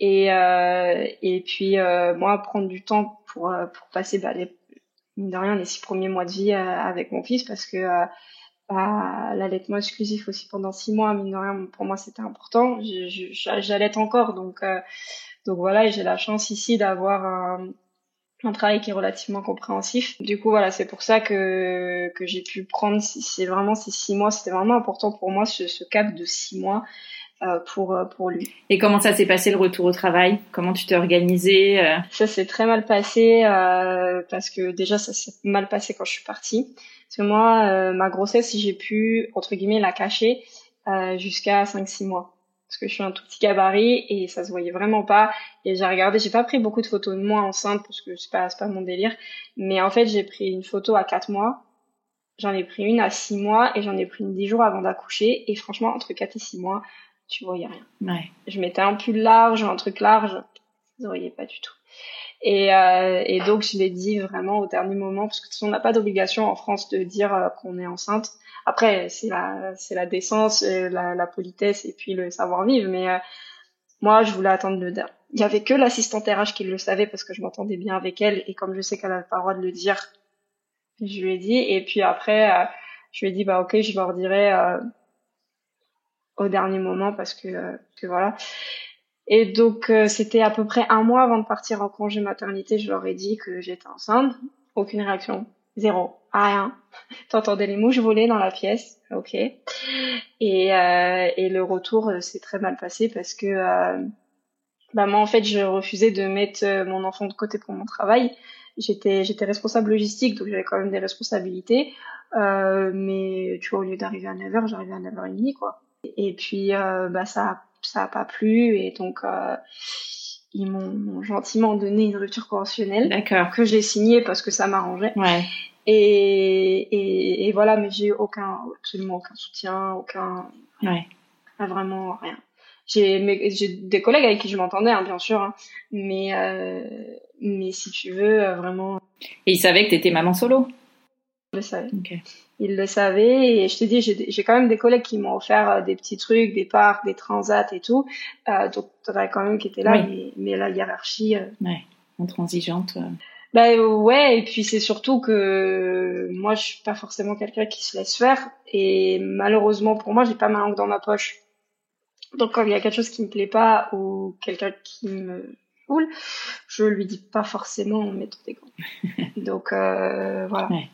C: et, euh, et puis, euh, moi, prendre du temps pour, euh, pour passer bah, les, mine de rien, les six premiers mois de vie euh, avec mon fils parce que euh, bah, l'allaitement exclusif aussi pendant six mois, mine de rien, pour moi, c'était important. J'allaite encore, donc, donc voilà, j'ai la chance ici d'avoir un, un travail qui est relativement compréhensif. Du coup, voilà, c'est pour ça que, que j'ai pu prendre, c'est vraiment ces six mois, c'était vraiment important pour moi, ce, ce cap de six mois pour euh, pour lui.
B: Et comment ça s'est passé le retour au travail? Comment tu t'es organisée euh?
C: Ça s'est très mal passé parce que déjà ça s'est mal passé quand je suis partie. Parce que moi, ma grossesse, j'ai pu entre guillemets la cacher jusqu'à 5-6 mois parce que je suis un tout petit gabarit et ça se voyait vraiment pas. Et j'ai regardé, j'ai pas pris beaucoup de photos de moi enceinte parce que c'est pas, pas mon délire. Mais en fait, j'ai pris une photo à 4 mois, j'en ai pris une à 6 mois et j'en ai pris une 10 jours avant d'accoucher. Et franchement, entre 4 et 6 mois, tu voyais rien.
B: Ouais.
C: Je mettais un pull large, un truc large, vous voyez pas du tout. Et, euh, et donc je l'ai dit vraiment au dernier moment parce que on n'a pas d'obligation en France de dire euh, qu'on est enceinte. Après c'est la c'est la décence, euh, la, la, politesse et puis le savoir vivre. Mais euh, moi je voulais attendre le dernier. Il y avait que l'assistante RH qui le savait parce que je m'entendais bien avec elle et comme je sais qu'elle a pas le droit de le dire, je lui ai dit. Et puis après je lui ai dit bah ok je leur dirai au dernier moment parce que, que voilà. Et donc, euh, c'était à peu près un mois avant de partir en congé maternité, je leur ai dit que j'étais enceinte. Aucune réaction. Zéro. Rien. T'entendais les mouches voler dans la pièce. Ok. Et, euh, et le retour euh, s'est très mal passé parce que euh, bah moi, en fait, je refusais de mettre mon enfant de côté pour mon travail. J'étais j'étais responsable logistique, donc j'avais quand même des responsabilités. Euh, mais tu vois, au lieu d'arriver à 9h, j'arrivais à 9h30, quoi. Et puis, euh, bah, ça ça a pas plu et donc euh, ils m'ont gentiment donné une rupture conventionnelle
B: D'accord.
C: que j'ai signée parce que ça m'arrangeait
B: Ouais.
C: et, et, et voilà mais j'ai eu aucun absolument aucun soutien aucun
B: Ouais.
C: vraiment rien j'ai des collègues avec qui je m'entendais hein, bien sûr hein, mais euh, mais si tu veux euh, vraiment
B: Et il savait que t'étais maman solo.
C: Je le savais
B: Ok.
C: ils le savaient et je te dis j'ai quand même des collègues qui m'ont offert euh, des petits trucs des parcs des transats et tout euh, donc t'en as quand même qui étaient là mais, mais la hiérarchie euh,
B: Ouais. Intransigeante. euh.
C: Bah ouais, et puis c'est surtout que moi je suis pas forcément quelqu'un qui se laisse faire et malheureusement pour moi j'ai pas ma langue dans ma poche. Donc quand il y a quelque chose qui me plaît pas ou quelqu'un qui me saoule, je lui dis pas forcément en mettant des gants. Donc euh, voilà.
B: Ouais.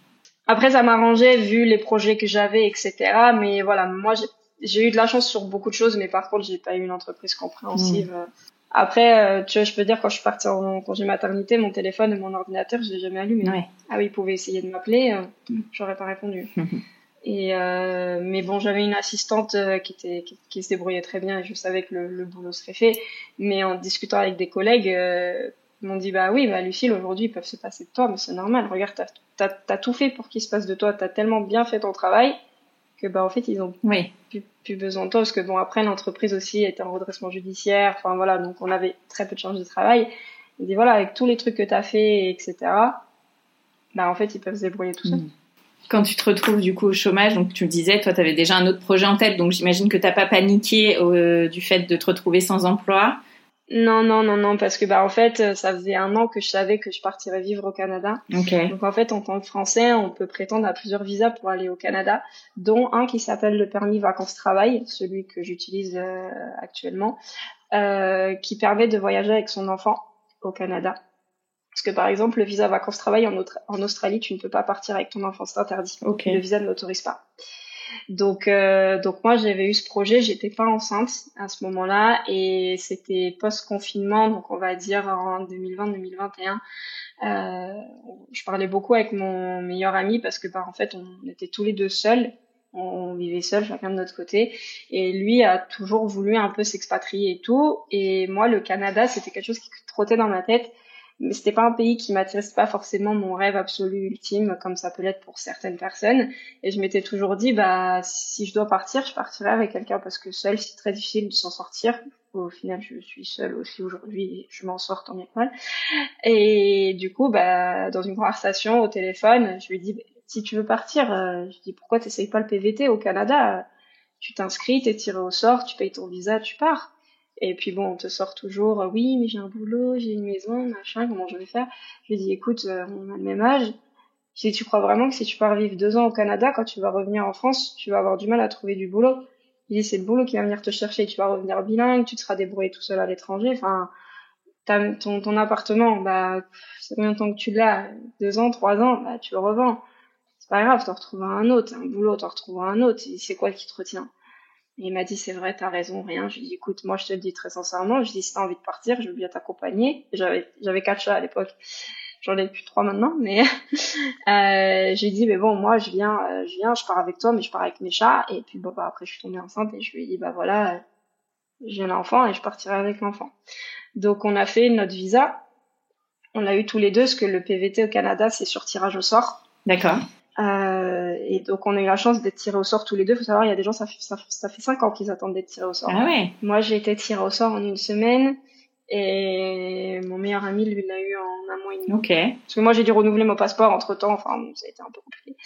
C: Après ça m'arrangeait vu les projets que j'avais etc. Mais voilà moi j'ai eu de la chance sur beaucoup de choses, mais par contre j'ai pas eu une entreprise compréhensive. Après, euh, tu vois, je peux dire quand je suis partie en congé maternité, mon téléphone et mon ordinateur, je l'ai jamais allumé.
B: Ouais.
C: Ah oui, ils pouvaient essayer de m'appeler, euh, j'aurais pas répondu.
B: Mhm.
C: Et euh, mais bon, j'avais une assistante qui était qui, qui se débrouillait très bien et je savais que le, le boulot serait fait. Mais en discutant avec des collègues, euh, ils m'ont dit bah oui, bah Lucille, aujourd'hui ils peuvent se passer de toi, mais c'est normal. Regarde, t'as t'as t'as tout fait pour qu'ils se passent de toi, t'as tellement bien fait ton travail que bah en fait ils ont
B: Oui.
C: plus, plus besoin de toi parce que bon après l'entreprise aussi était en redressement judiciaire enfin voilà donc on avait très peu de charges de travail il dit voilà avec tous les trucs que t'as fait etc bah en fait ils peuvent se débrouiller tout seuls
B: Mm. Quand tu te retrouves du coup au chômage, donc tu le disais, toi, tu avais déjà un autre projet en tête, donc j'imagine que t'as pas paniqué euh, du fait de te retrouver sans emploi.
C: Non non non non parce que bah en fait euh, ça faisait un an que je savais que je partirais vivre au Canada donc en fait en tant que français on peut prétendre à plusieurs visas pour aller au Canada dont un qui s'appelle le permis vacances travail celui que j'utilise euh, actuellement euh, qui permet de voyager avec son enfant au Canada. Parce que par exemple, le visa vacances-travail en, en Australie, tu ne peux pas partir avec ton enfant, c'est interdit. Le visa ne l'autorise pas. Donc, euh, donc moi, j'avais eu ce projet, j'étais pas enceinte à ce moment-là, et c'était post-confinement, donc on va dire en 2020-2021. Euh, je parlais beaucoup avec mon meilleur ami parce que, bah, en fait, on était tous les deux seuls, on vivait seuls, chacun de notre côté, et lui a toujours voulu un peu s'expatrier et tout. Et moi, le Canada, c'était quelque chose qui trottait dans ma tête mais c'était pas un pays qui c'était pas forcément mon rêve absolu ultime comme ça peut l'être pour certaines personnes. Et je m'étais toujours dit bah si je dois partir je partirai avec quelqu'un parce que seul c'est très difficile de s'en sortir. Au final je suis seule aussi aujourd'hui je m'en sors tant bien que mal. Et du coup bah dans une conversation au téléphone je lui dis si tu veux partir euh, je dis pourquoi t'essayes pas le PVT au Canada? Tu t'inscris t'es tiré au sort tu payes ton visa tu pars et puis bon, on te sort toujours, euh, oui, mais j'ai un boulot, j'ai une maison, machin, comment je vais faire? Je lui dis, écoute, euh, on a le même âge. Si tu crois vraiment que si tu pars vivre deux ans au Canada, quand tu vas revenir en France, tu vas avoir du mal à trouver du boulot? Il dit, c'est le boulot qui va venir te chercher, tu vas revenir bilingue, tu te seras débrouillé tout seul à l'étranger. Enfin, ton appartement, bah, c'est combien de temps que tu l'as Deux ans, trois ans, bah, tu le revends. C'est pas grave, t'en retrouveras un autre, un boulot, t'en retrouveras un autre. C'est quoi qui te retient? Il m'a dit, c'est vrai, t'as raison, rien. Je lui ai dit, écoute, moi, je te le dis très sincèrement. Je lui ai dit, si t'as envie de partir, je veux bien t'accompagner. J'avais, j'avais quatre chats à l'époque. J'en ai plus trois maintenant, mais, euh, j'ai dit, mais bon, moi, je viens, euh, je viens, je pars avec toi, mais je pars avec mes chats. Et puis, bon, bah, après, je suis tombée enceinte et je lui ai dit, bah, voilà, j'ai l'enfant et je partirai avec l'enfant. Donc, on a fait notre visa. On l'a eu tous les deux, parce que le PVT au Canada, c'est sur tirage au sort.
B: D'accord.
C: Euh, et donc on a eu la chance d'être tirés au sort tous les deux. Faut savoir, il y a des gens, ça fait, ça, ça fait cinq ans qu'ils attendent d'être tirés au sort.
B: Ah ouais.
C: Moi, j'ai été tirée au sort en une semaine et mon meilleur ami, lui, l'a eu en un mois et demi.
B: Ok.
C: Parce que moi, j'ai dû renouveler mon passeport entre temps. Enfin, ça a été un peu compliqué.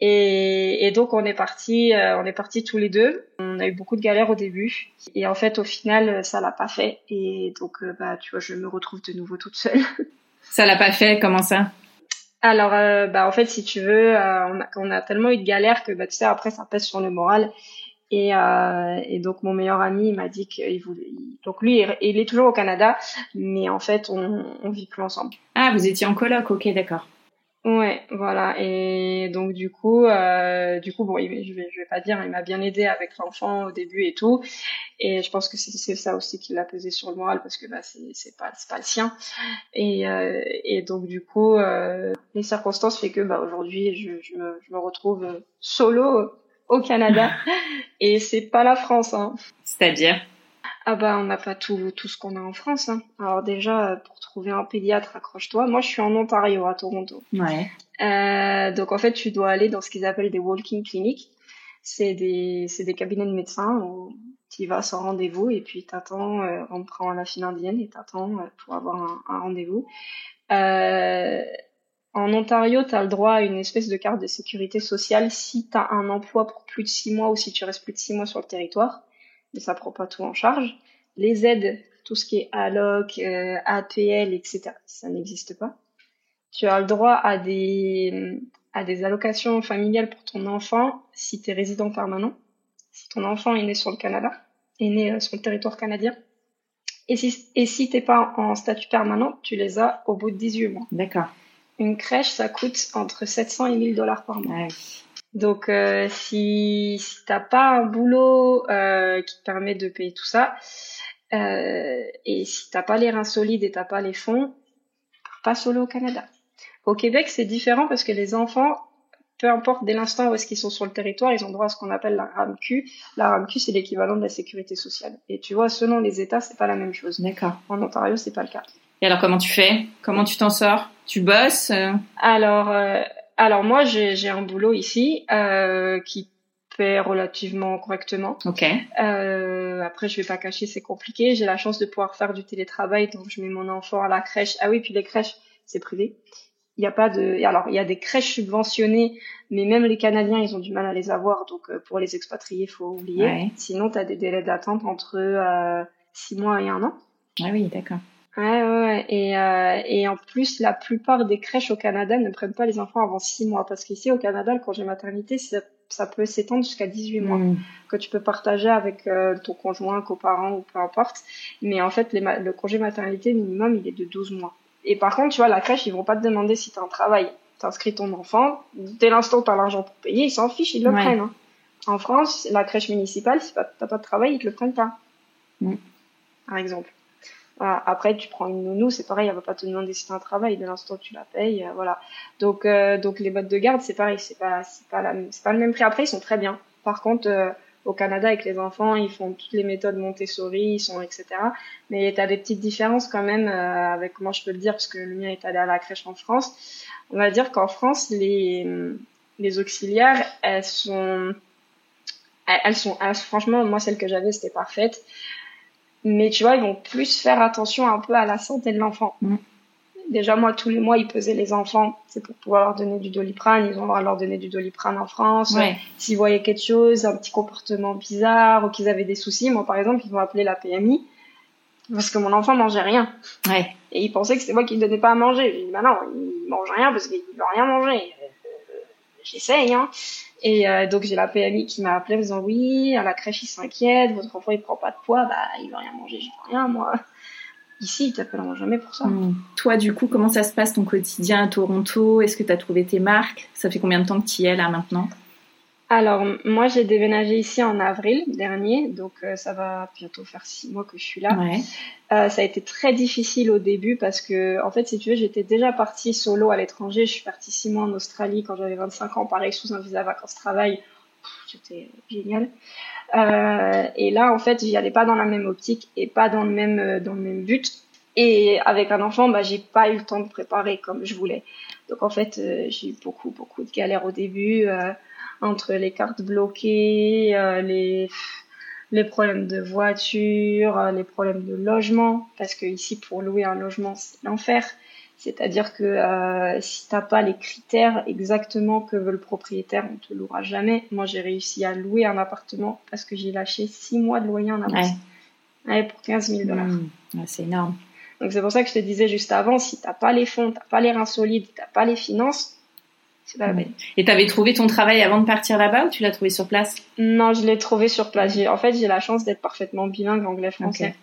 C: Et, et donc, on est parti, euh, on est partis tous les deux. On a eu beaucoup de galères au début. Et en fait, au final, ça l'a pas fait. Et donc, euh, bah, tu vois, je me retrouve de nouveau toute seule.
B: Ça l'a pas fait, comment ça?
C: Alors, euh, bah, en fait, si tu veux, euh, on, a, tellement eu de galères que, bah, tu sais, après, ça pèse sur le moral. Et, euh, donc mon meilleur ami m'a dit qu'il voulait. Donc lui, il est toujours au Canada, mais en fait, on, on vit plus ensemble.
B: Ah, vous étiez en coloc, ok, d'accord.
C: Ouais, voilà. Et donc du coup, euh, du coup, bon, je vais, je vais pas dire, il m'a bien aidé avec l'enfant au début et tout. Et je pense que c'est ça aussi qui l'a pesé sur le moral parce que bah c'est c'est pas c'est pas le sien. Et euh, et donc du coup, euh, les circonstances fait que bah aujourd'hui, je, je me je me retrouve solo au Canada et c'est pas la France. Hein.
B: C'est-à-dire?
C: Ah bah on n'a pas tout tout ce qu'on a en France. Hein. Alors déjà pour trouver un pédiatre, accroche-toi. Moi je suis en Ontario à Toronto.
B: Ouais.
C: Euh, donc en fait tu dois aller dans ce qu'ils appellent des walking clinics. C'est des c'est des cabinets de médecins où tu vas sans rendez-vous et puis t'attends. Euh, on prend la file indienne et t'attends euh, pour avoir un, un rendez-vous. Euh, en Ontario, tu as le droit à une espèce de carte de sécurité sociale si tu as un emploi pour plus de six mois ou si tu restes plus de six mois sur le territoire mais ça prend pas tout en charge. Les aides, tout ce qui est alloc, euh, APL, etc., ça n'existe pas. Tu as le droit à des, à des allocations familiales pour ton enfant si tu es résident permanent, si ton enfant est né sur le Canada, est né euh, sur le territoire canadien. Et si, et si t'es pas en statut permanent, tu les as au bout de 18 mois.
B: D'accord.
C: Une crèche, ça coûte entre 700 et 1000 dollars par mois.
B: Ah oui.
C: Donc euh, si, si t'as pas un boulot euh, qui te permet de payer tout ça, euh, et si t'as pas les reins solides et t'as pas les fonds, pas solo au Canada. Au Québec, c'est différent parce que les enfants, peu importe dès l'instant où est-ce qu'ils sont sur le territoire, ils ont droit à ce qu'on appelle la RAMQ. La RAMQ, c'est l'équivalent de la sécurité sociale. Et tu vois, selon les États, c'est pas la même chose.
B: D'accord.
C: En Ontario, c'est pas le cas.
B: Et alors, comment tu fais? Comment tu t'en sors? Tu bosses?
C: Alors, euh, alors moi, j'ai j'ai un boulot ici euh, qui paie relativement correctement.
B: Ok.
C: Euh, après, je vais pas cacher, c'est compliqué. J'ai la chance de pouvoir faire du télétravail, donc je mets mon enfant à la crèche. Ah oui, puis les crèches, c'est privé. Il y a pas de, alors il y a des crèches subventionnées, mais même les Canadiens, ils ont du mal à les avoir. Donc euh, pour les expatriés, faut oublier.
B: Ouais.
C: Sinon, tu as des délais d'attente entre euh, six mois et un an.
B: Ah oui, d'accord.
C: Ouais, ouais, ouais. Et, euh, et en plus, la plupart des crèches au Canada ne prennent pas les enfants avant 6 mois. Parce qu'ici, au Canada, le congé maternité, ça, ça peut s'étendre jusqu'à 18 mois.
B: Mm.
C: Que tu peux partager avec euh, ton conjoint, coparent ou peu importe. Mais en fait, les ma- le congé maternité minimum, il est de 12 mois. Et par contre, tu vois, la crèche, ils vont pas te demander si tu as un travail. T'inscris ton enfant. Dès l'instant où tu as l'argent pour payer, ils s'en fichent, ils le
B: Ouais.
C: prennent. hein. En France, la crèche municipale, si t'as pas de travail, ils te le prennent pas.
B: Mm.
C: Par exemple. Voilà. Après, tu prends une nounou, c'est pareil, elle va pas te demander si t'as un travail, dès l'instant tu la payes, euh, voilà. Donc, euh, donc les bottes de garde, c'est pareil, c'est pas, c'est pas la, c'est pas le même prix. Après, ils sont très bien. Par contre, euh, au Canada, avec les enfants, ils font toutes les méthodes Montessori, ils sont, etc. Mais t'as des petites différences quand même, euh, avec comment je peux le dire, parce que le mien est allé à la crèche en France. On va dire qu'en France, les, les auxiliaires, elles sont, elles sont, elles- franchement, moi, celle que j'avais, c'était parfaite. Mais tu vois, ils vont plus faire attention un peu à la santé de l'enfant. Déjà, moi, tous les mois, ils pesaient les enfants. C'est pour pouvoir leur donner du doliprane. Ils ont le droit de leur donner du doliprane en France.
B: Ouais.
C: S'ils voyaient quelque chose, un petit comportement bizarre ou qu'ils avaient des soucis, moi, par exemple, ils vont appeler la PMI parce que mon enfant mangeait rien.
B: Ouais.
C: Et ils pensaient que c'était moi qui ne donnais pas à manger. J'ai dit, bah non, il mange rien parce qu'il veut rien manger. Euh, J'essaye, hein. Et euh, donc j'ai la PMI qui m'a appelé en disant oui, à la crèche ils s'inquiètent, votre enfant il prend pas de poids, bah il veut rien manger, j'y peux rien moi. Ici ils t'appelleront jamais pour ça.
B: Mm. Toi, du coup, comment ça se passe ton quotidien à Toronto? Est-ce que tu as trouvé tes marques? Ça fait combien de temps que tu y es là maintenant?
C: Alors moi j'ai déménagé ici en avril dernier, donc euh, ça va bientôt faire six mois que je suis là.
B: Ouais.
C: Euh, ça a été très difficile au début parce que, en fait, si tu veux, j'étais déjà partie solo à l'étranger. Je suis partie six mois en Australie quand j'avais 25 ans, pareil, sous un visa vacances-travail. C'était génial. Euh, et là, en fait, j'y allais pas dans la même optique et pas dans le même, dans le même but. Et avec un enfant, bah, j'ai pas eu le temps de préparer comme je voulais. Donc, en fait, j'ai eu beaucoup, beaucoup de galères au début, entre les cartes bloquées, euh, les, les problèmes de voiture, euh, les problèmes de logement, parce que ici pour louer un logement c'est l'enfer. C'est-à-dire que euh, si t'as pas les critères exactement que veut le propriétaire, on te louera jamais. Moi j'ai réussi à louer un appartement parce que j'ai lâché six mois de loyer en avance.
B: Ouais.
C: Ouais, pour 15 000 dollars.
B: Mm. Ouais, c'est énorme.
C: Donc c'est pour ça que je te disais juste avant, si t'as pas les fonds, t'as pas les reins solides, t'as pas les finances, c'est pas la peine.
B: Et t'avais trouvé ton travail avant de partir là-bas ou tu l'as trouvé sur place?
C: Non, je l'ai trouvé sur place. En fait, j'ai la chance d'être parfaitement bilingue anglais-français.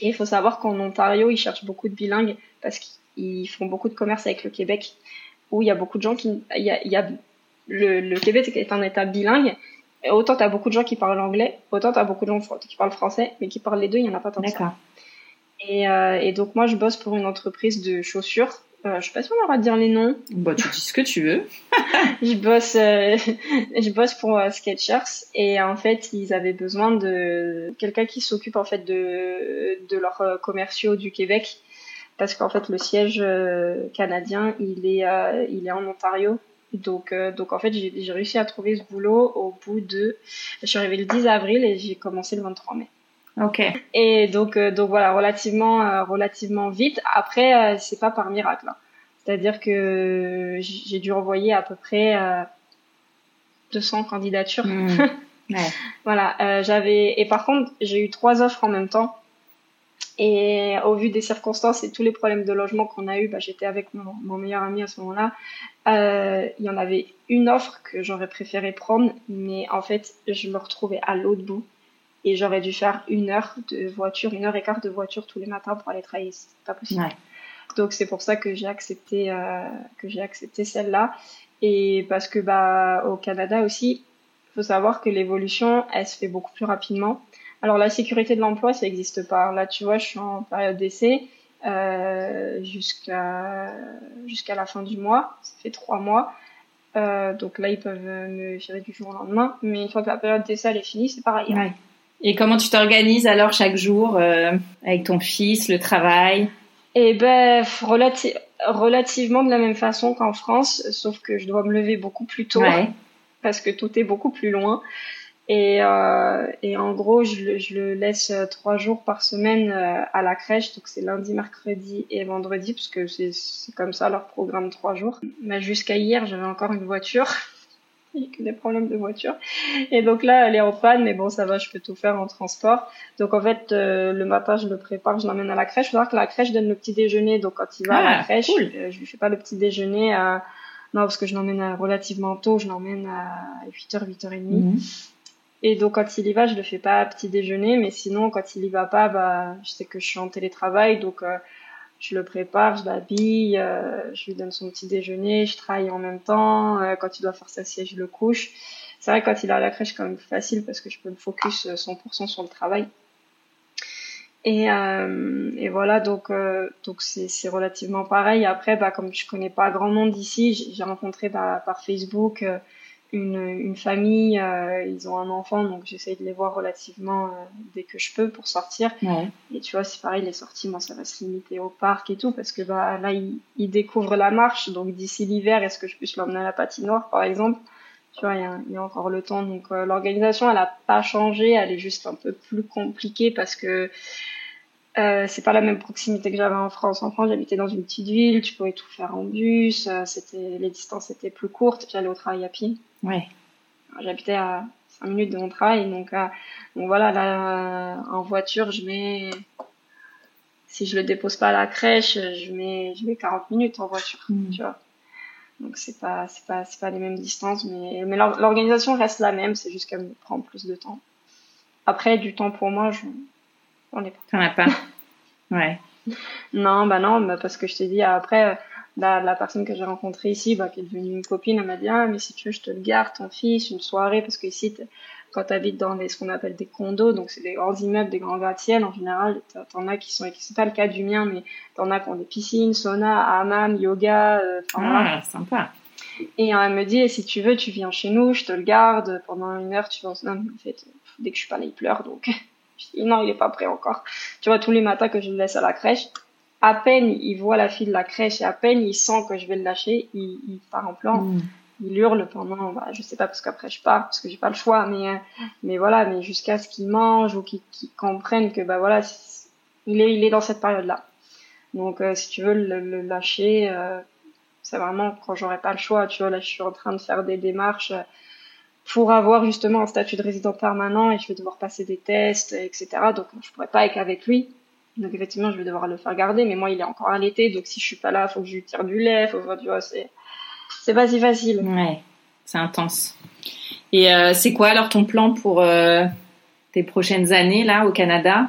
C: Et il faut savoir qu'en Ontario, ils cherchent beaucoup de bilingues parce qu'ils font beaucoup de commerce avec le Québec, où il y a beaucoup de gens qui, il y a, il y a le, le Québec est un État bilingue. Et autant t'as beaucoup de gens qui parlent anglais, autant t'as beaucoup de gens qui parlent français, mais qui parlent les deux, il y en a pas tant que ça. Et, euh, et donc moi, je bosse pour une entreprise de chaussures. Euh, je sais pas si on aura de dire les noms.
B: Bon, tu dis ce que tu veux.
C: je bosse, euh, je bosse pour euh, Skechers et en fait ils avaient besoin de quelqu'un qui s'occupe en fait de de leurs euh, commerciaux du Québec parce qu'en fait le siège canadien il est il est en Ontario donc donc en fait j'ai réussi à trouver ce boulot au bout de je suis arrivée le 10 avril et j'ai commencé le 23 mai
B: Ok.
C: et donc, euh, donc voilà, relativement, euh, relativement vite. Après, euh, c'est pas par miracle. hein. C'est-à-dire que j'ai dû envoyer à peu près euh, 200 candidatures.
B: Hmm. Ouais.
C: Voilà, euh, j'avais et par contre, j'ai eu trois offres en même temps. Et au vu des circonstances et tous les problèmes de logement qu'on a eu, bah, j'étais avec mon, mon meilleur ami à ce moment-là. Euh, il y en avait une offre que j'aurais préféré prendre, mais en fait, je me retrouvais à l'autre bout et j'aurais dû faire une heure de voiture, une heure et quart de voiture tous les matins pour aller travailler. C'était pas possible.
B: Ouais.
C: Donc c'est pour ça que j'ai accepté euh, que j'ai accepté celle-là et parce que bah au Canada aussi, faut savoir que l'évolution elle se fait beaucoup plus rapidement. Alors la sécurité de l'emploi ça n'existe pas. Là tu vois je suis en période d'essai euh, jusqu'à jusqu'à la fin du mois. Ça fait trois mois. Euh, donc là ils peuvent me virer du jour au lendemain. Mais une fois que la période d'essai elle est finie c'est pareil.
B: Ouais. Et comment tu t'organises alors chaque jour euh, avec ton fils, le travail?
C: Et ben relati- relativement de la même façon qu'en France, sauf que je dois me lever beaucoup plus tôt
B: Ouais.
C: parce que tout est beaucoup plus loin. Et, euh, et en gros, je, le- je le laisse euh, trois jours par semaine à la crèche, donc c'est lundi, mercredi et vendredi, parce que c'est comme ça leur programme trois jours. Mais jusqu'à hier, j'avais encore une voiture. Il y a que des problèmes de voiture. Et donc là, elle est en panne, mais bon, ça va, je peux tout faire en transport. Donc en fait, euh, le matin, je le prépare, je l'emmène à la crèche. Il faut savoir que la crèche donne le petit déjeuner, donc quand il va à
B: Ah,
C: la crèche,
B: cool.
C: euh, je lui fais pas le petit déjeuner à... Non, parce que je l'emmène relativement tôt, je l'emmène à 8h, 8h30.
B: Mhm.
C: Et donc quand il y va, je le fais pas à petit déjeuner, mais sinon quand il y va pas, bah je sais que je suis en télétravail, donc euh, je le prépare, je l'habille, euh, je lui donne son petit déjeuner, je travaille en même temps. euh, quand il doit faire sa sieste, je le couche. C'est vrai quand il à la crèche, c'est quand même facile parce que je peux me focus euh, 100% sur le travail. Et, euh, et voilà, donc euh, donc c'est relativement pareil. Après, bah comme je connais pas grand monde ici, j'ai j'ai rencontré bah, par Facebook euh, une une famille. euh, ils ont un enfant, donc j'essaye de les voir relativement euh, dès que je peux pour sortir.
B: Ouais.
C: Et tu vois, c'est pareil, les sorties, moi, ça va se limiter au parc et tout, parce que bah là, ils il découvrent la marche. Donc d'ici l'hiver, est-ce que je puisse l'emmener à la patinoire, par exemple? Tu vois, il y a, il y a encore le temps. Donc euh, l'organisation, elle a pas changé, elle est juste un peu plus compliquée parce que euh, c'est pas la même proximité que j'avais en France. En France, j'habitais dans une petite ville, tu pouvais tout faire en bus, euh, c'était les distances étaient plus courtes, j'allais au travail à pied.
B: Ouais.
C: J'habitais à 5 minutes de mon travail, donc, euh, donc voilà, là, euh, en voiture, je mets, si je le dépose pas à la crèche, je mets, je mets 40 minutes en voiture,
B: Mhm.
C: tu vois. Donc c'est pas, c'est pas, c'est pas les mêmes distances, mais, mais l'or- l'organisation reste la même, c'est juste qu'elle me prend plus de temps. Après, du temps pour moi, je, on est pas.
B: T'en as pas Ouais.
C: Non, bah non, bah parce que je t'ai dit, après, la, la personne que j'ai rencontrée ici, bah, qui est devenue une copine, elle m'a dit, ah, mais si tu veux, je te le garde, ton fils, une soirée, parce que ici, t'es- quand tu habites dans des, ce qu'on appelle des condos, donc c'est des grands immeubles, des grands gratte-ciel, en général, t'en- as qui sont, c'est pas le cas du mien, mais t'en as qui ont des piscines, sauna, hammam, yoga, euh.
B: Ah, sympa.
C: Et euh, elle me dit, si tu veux, tu viens chez nous, je te le garde, pendant une heure, tu vas non, en fait, dès que je suis pas là, il pleure, donc, non, il est pas prêt encore. Tu vois, tous les matins que je le laisse à la crèche, à peine il voit la fille de la crèche et à peine il sent que je vais le lâcher, il, il part en plan,
B: Mhm.
C: il hurle pendant, bah, je sais pas parce qu'après je pars, parce que j'ai pas le choix, mais, euh, mais voilà, mais jusqu'à ce qu'il mange ou qu'il comprenne que, bah voilà, c'est- il est, il est dans cette période-là. Donc, euh, si tu veux le, le lâcher, euh, c'est vraiment quand j'aurai pas le choix, tu vois, là je suis en train de faire des démarches pour avoir justement un statut de résident permanent et je vais devoir passer des tests, etc. Donc je pourrais pas être avec lui. Donc effectivement, je vais devoir le faire garder, mais moi il est encore allaité, donc si je suis pas là, faut que je lui tire du lait, faut, tu vois, c'est c'est pas si facile.
B: Ouais, c'est intense. Et c'est quoi alors ton plan pour tes prochaines années là au Canada?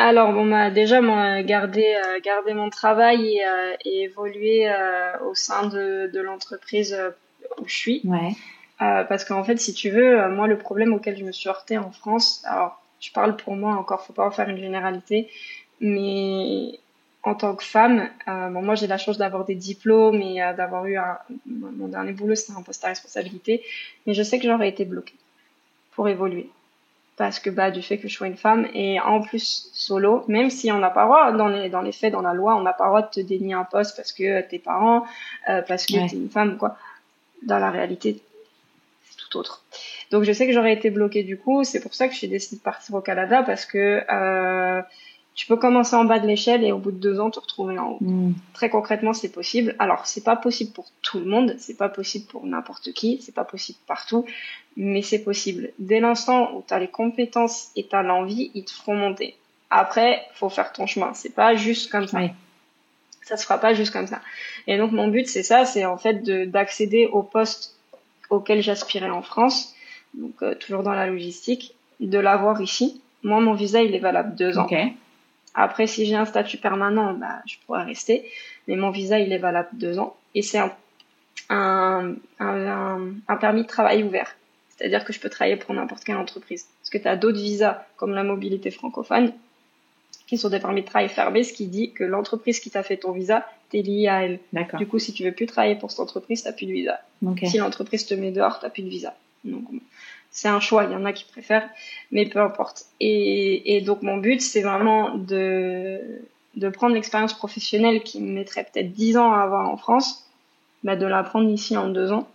C: Alors bon bah déjà moi garder euh, garder mon travail et, euh, évoluer euh, au sein de, de l'entreprise où je suis.
B: Ouais.
C: Parce qu'en fait si tu veux moi le problème auquel je me suis heurtée en France alors je parle pour moi encore faut pas en faire une généralité mais en tant que femme bon moi j'ai la chance d'avoir des diplômes et d'avoir eu un, mon dernier boulot c'était un poste à responsabilité mais je sais que j'aurais été bloquée pour évoluer parce que bah du fait que je sois une femme et en plus solo, même si on n'a pas le droit dans les dans les faits dans la loi, on n'a pas le droit de te dénier un poste parce que tes parents, euh, parce que tu es une femme quoi. Dans la réalité, c'est tout autre. Donc je sais que j'aurais été bloquée du coup, c'est pour ça que j'ai décidé de partir au Canada parce que euh, tu peux commencer en bas de l'échelle et au bout de deux ans te retrouver en haut. Mm. Très concrètement, c'est possible. Alors, c'est pas possible pour tout le monde, c'est pas possible pour n'importe qui, c'est pas possible partout, mais c'est possible. Dès l'instant où tu as les compétences et tu as l'envie, ils te feront monter. Après, faut faire ton chemin. C'est pas juste comme ça. Ça se fera pas juste comme ça. Et donc, mon but, c'est ça, c'est en fait d'accéder au poste auquel j'aspirais en France, donc euh, toujours dans la logistique, de l'avoir ici. Moi, mon visa, il est valable deux ans. Après, si j'ai un statut permanent, bah, je pourrais rester. Mais mon visa, il est valable deux ans. Et c'est un, un, un, permis de travail ouvert. C'est-à-dire que je peux travailler pour n'importe quelle entreprise. Parce que tu as d'autres visas, comme la mobilité francophone, qui sont des permis de travail fermés, ce qui dit que l'entreprise qui t'a fait ton visa, t'es lié à elle. Du coup, si tu veux plus travailler pour cette entreprise, t'as plus de visa. Si l'entreprise te met dehors, t'as plus de visa. Donc, c'est un choix. Il y en a qui préfèrent, mais peu importe. Et, et donc mon but, c'est vraiment de de prendre l'expérience professionnelle qui me mettrait peut-être 10 ans à avoir en France, bah de la prendre ici en deux ans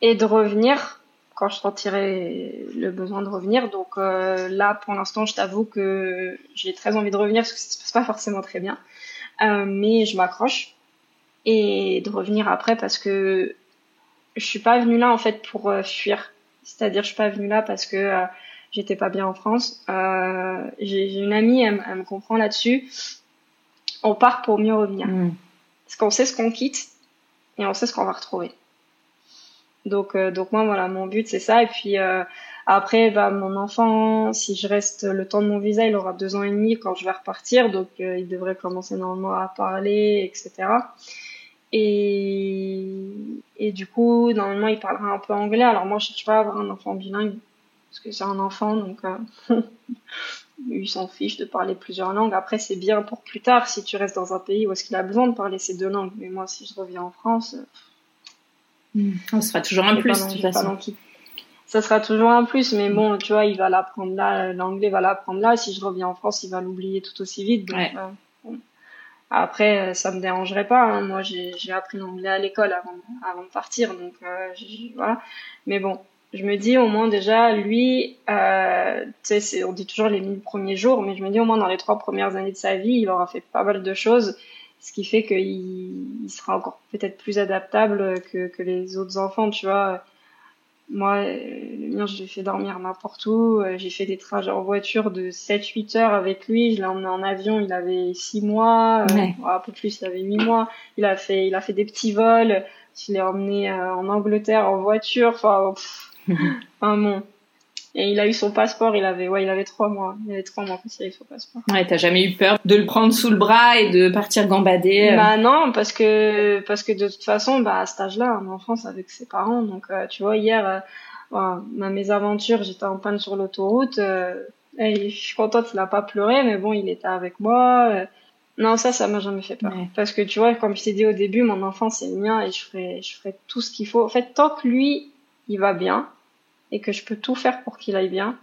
C: et de revenir quand je sentirai le besoin de revenir. Donc euh, là, pour l'instant, je t'avoue que j'ai très envie de revenir parce que ça se passe pas forcément très bien, euh, mais je m'accroche et de revenir après parce que je suis pas venue là en fait pour euh, fuir. C'est-à-dire, je suis pas venue là parce que euh, j'étais pas bien en France. J'ai une amie, elle, me comprend là-dessus. On part pour mieux revenir. Mm. Parce qu'on sait ce qu'on quitte et on sait ce qu'on va retrouver. Donc, donc moi, voilà, mon but c'est ça. Et puis après, bah, mon enfant, si je reste le temps de mon visa, il aura deux ans et demi quand je vais repartir. Donc, il devrait commencer normalement à parler, etc. Et, et du coup, normalement, il parlera un peu anglais. Alors moi, je cherche pas à avoir un enfant bilingue, parce que c'est un enfant, donc euh, il s'en fiche de parler plusieurs langues. Après, c'est bien pour plus tard, si tu restes dans un pays où est-ce qu'il a besoin de parler ces deux langues. Mais moi, si je reviens en France...
B: Hmm. On sera toujours un plus, de toute façon.
C: Ça sera toujours un plus, mais bon, tu vois, il va l'apprendre là, l'anglais va l'apprendre là. Si je reviens en France, il va l'oublier tout aussi vite. Donc, euh, après, euh, ça me dérangerait pas. Hein. Moi, j'ai appris l'anglais à l'école avant, avant de partir, donc euh, voilà. Mais bon, je me dis au moins déjà, lui, euh, tu sais, on dit toujours les mille premiers jours, mais je me dis au moins dans les trois premières années de sa vie, il aura fait pas mal de choses, ce qui fait qu'il il sera encore peut-être plus adaptable que, que les autres enfants, tu vois moi, le mien, je l'ai fait dormir n'importe où. Euh, j'ai fait des trajets en voiture de 7-8 heures avec lui. Je l'ai emmené en avion, il avait 6 mois. Euh, un peu plus, il avait 8 mois. Il a fait, il a fait des petits vols. Je l'ai emmené euh, en Angleterre en voiture. Enfin, enfin bon. Et il a eu son passeport, il avait, ouais, il avait trois mois. Il avait trois mois quand il avait son passeport.
B: Ouais, t'as jamais eu peur de le prendre sous le bras et de partir gambader?
C: Euh bah non, parce que, parce que de toute façon, bah, à cet âge-là, un enfant, c'est avec ses parents. Donc, euh, tu vois, hier, euh, ma mésaventure, j'étais en panne sur l'autoroute. Euh, je suis contente, il a pas pleuré, mais bon, il était avec moi. non, ça, ça m'a jamais fait peur. Parce que tu vois, comme je t'ai dit au début, mon enfant, c'est le mien et je ferai, je ferai tout ce qu'il faut. En fait, tant que lui, il va bien, et que je peux tout faire pour qu'il aille bien,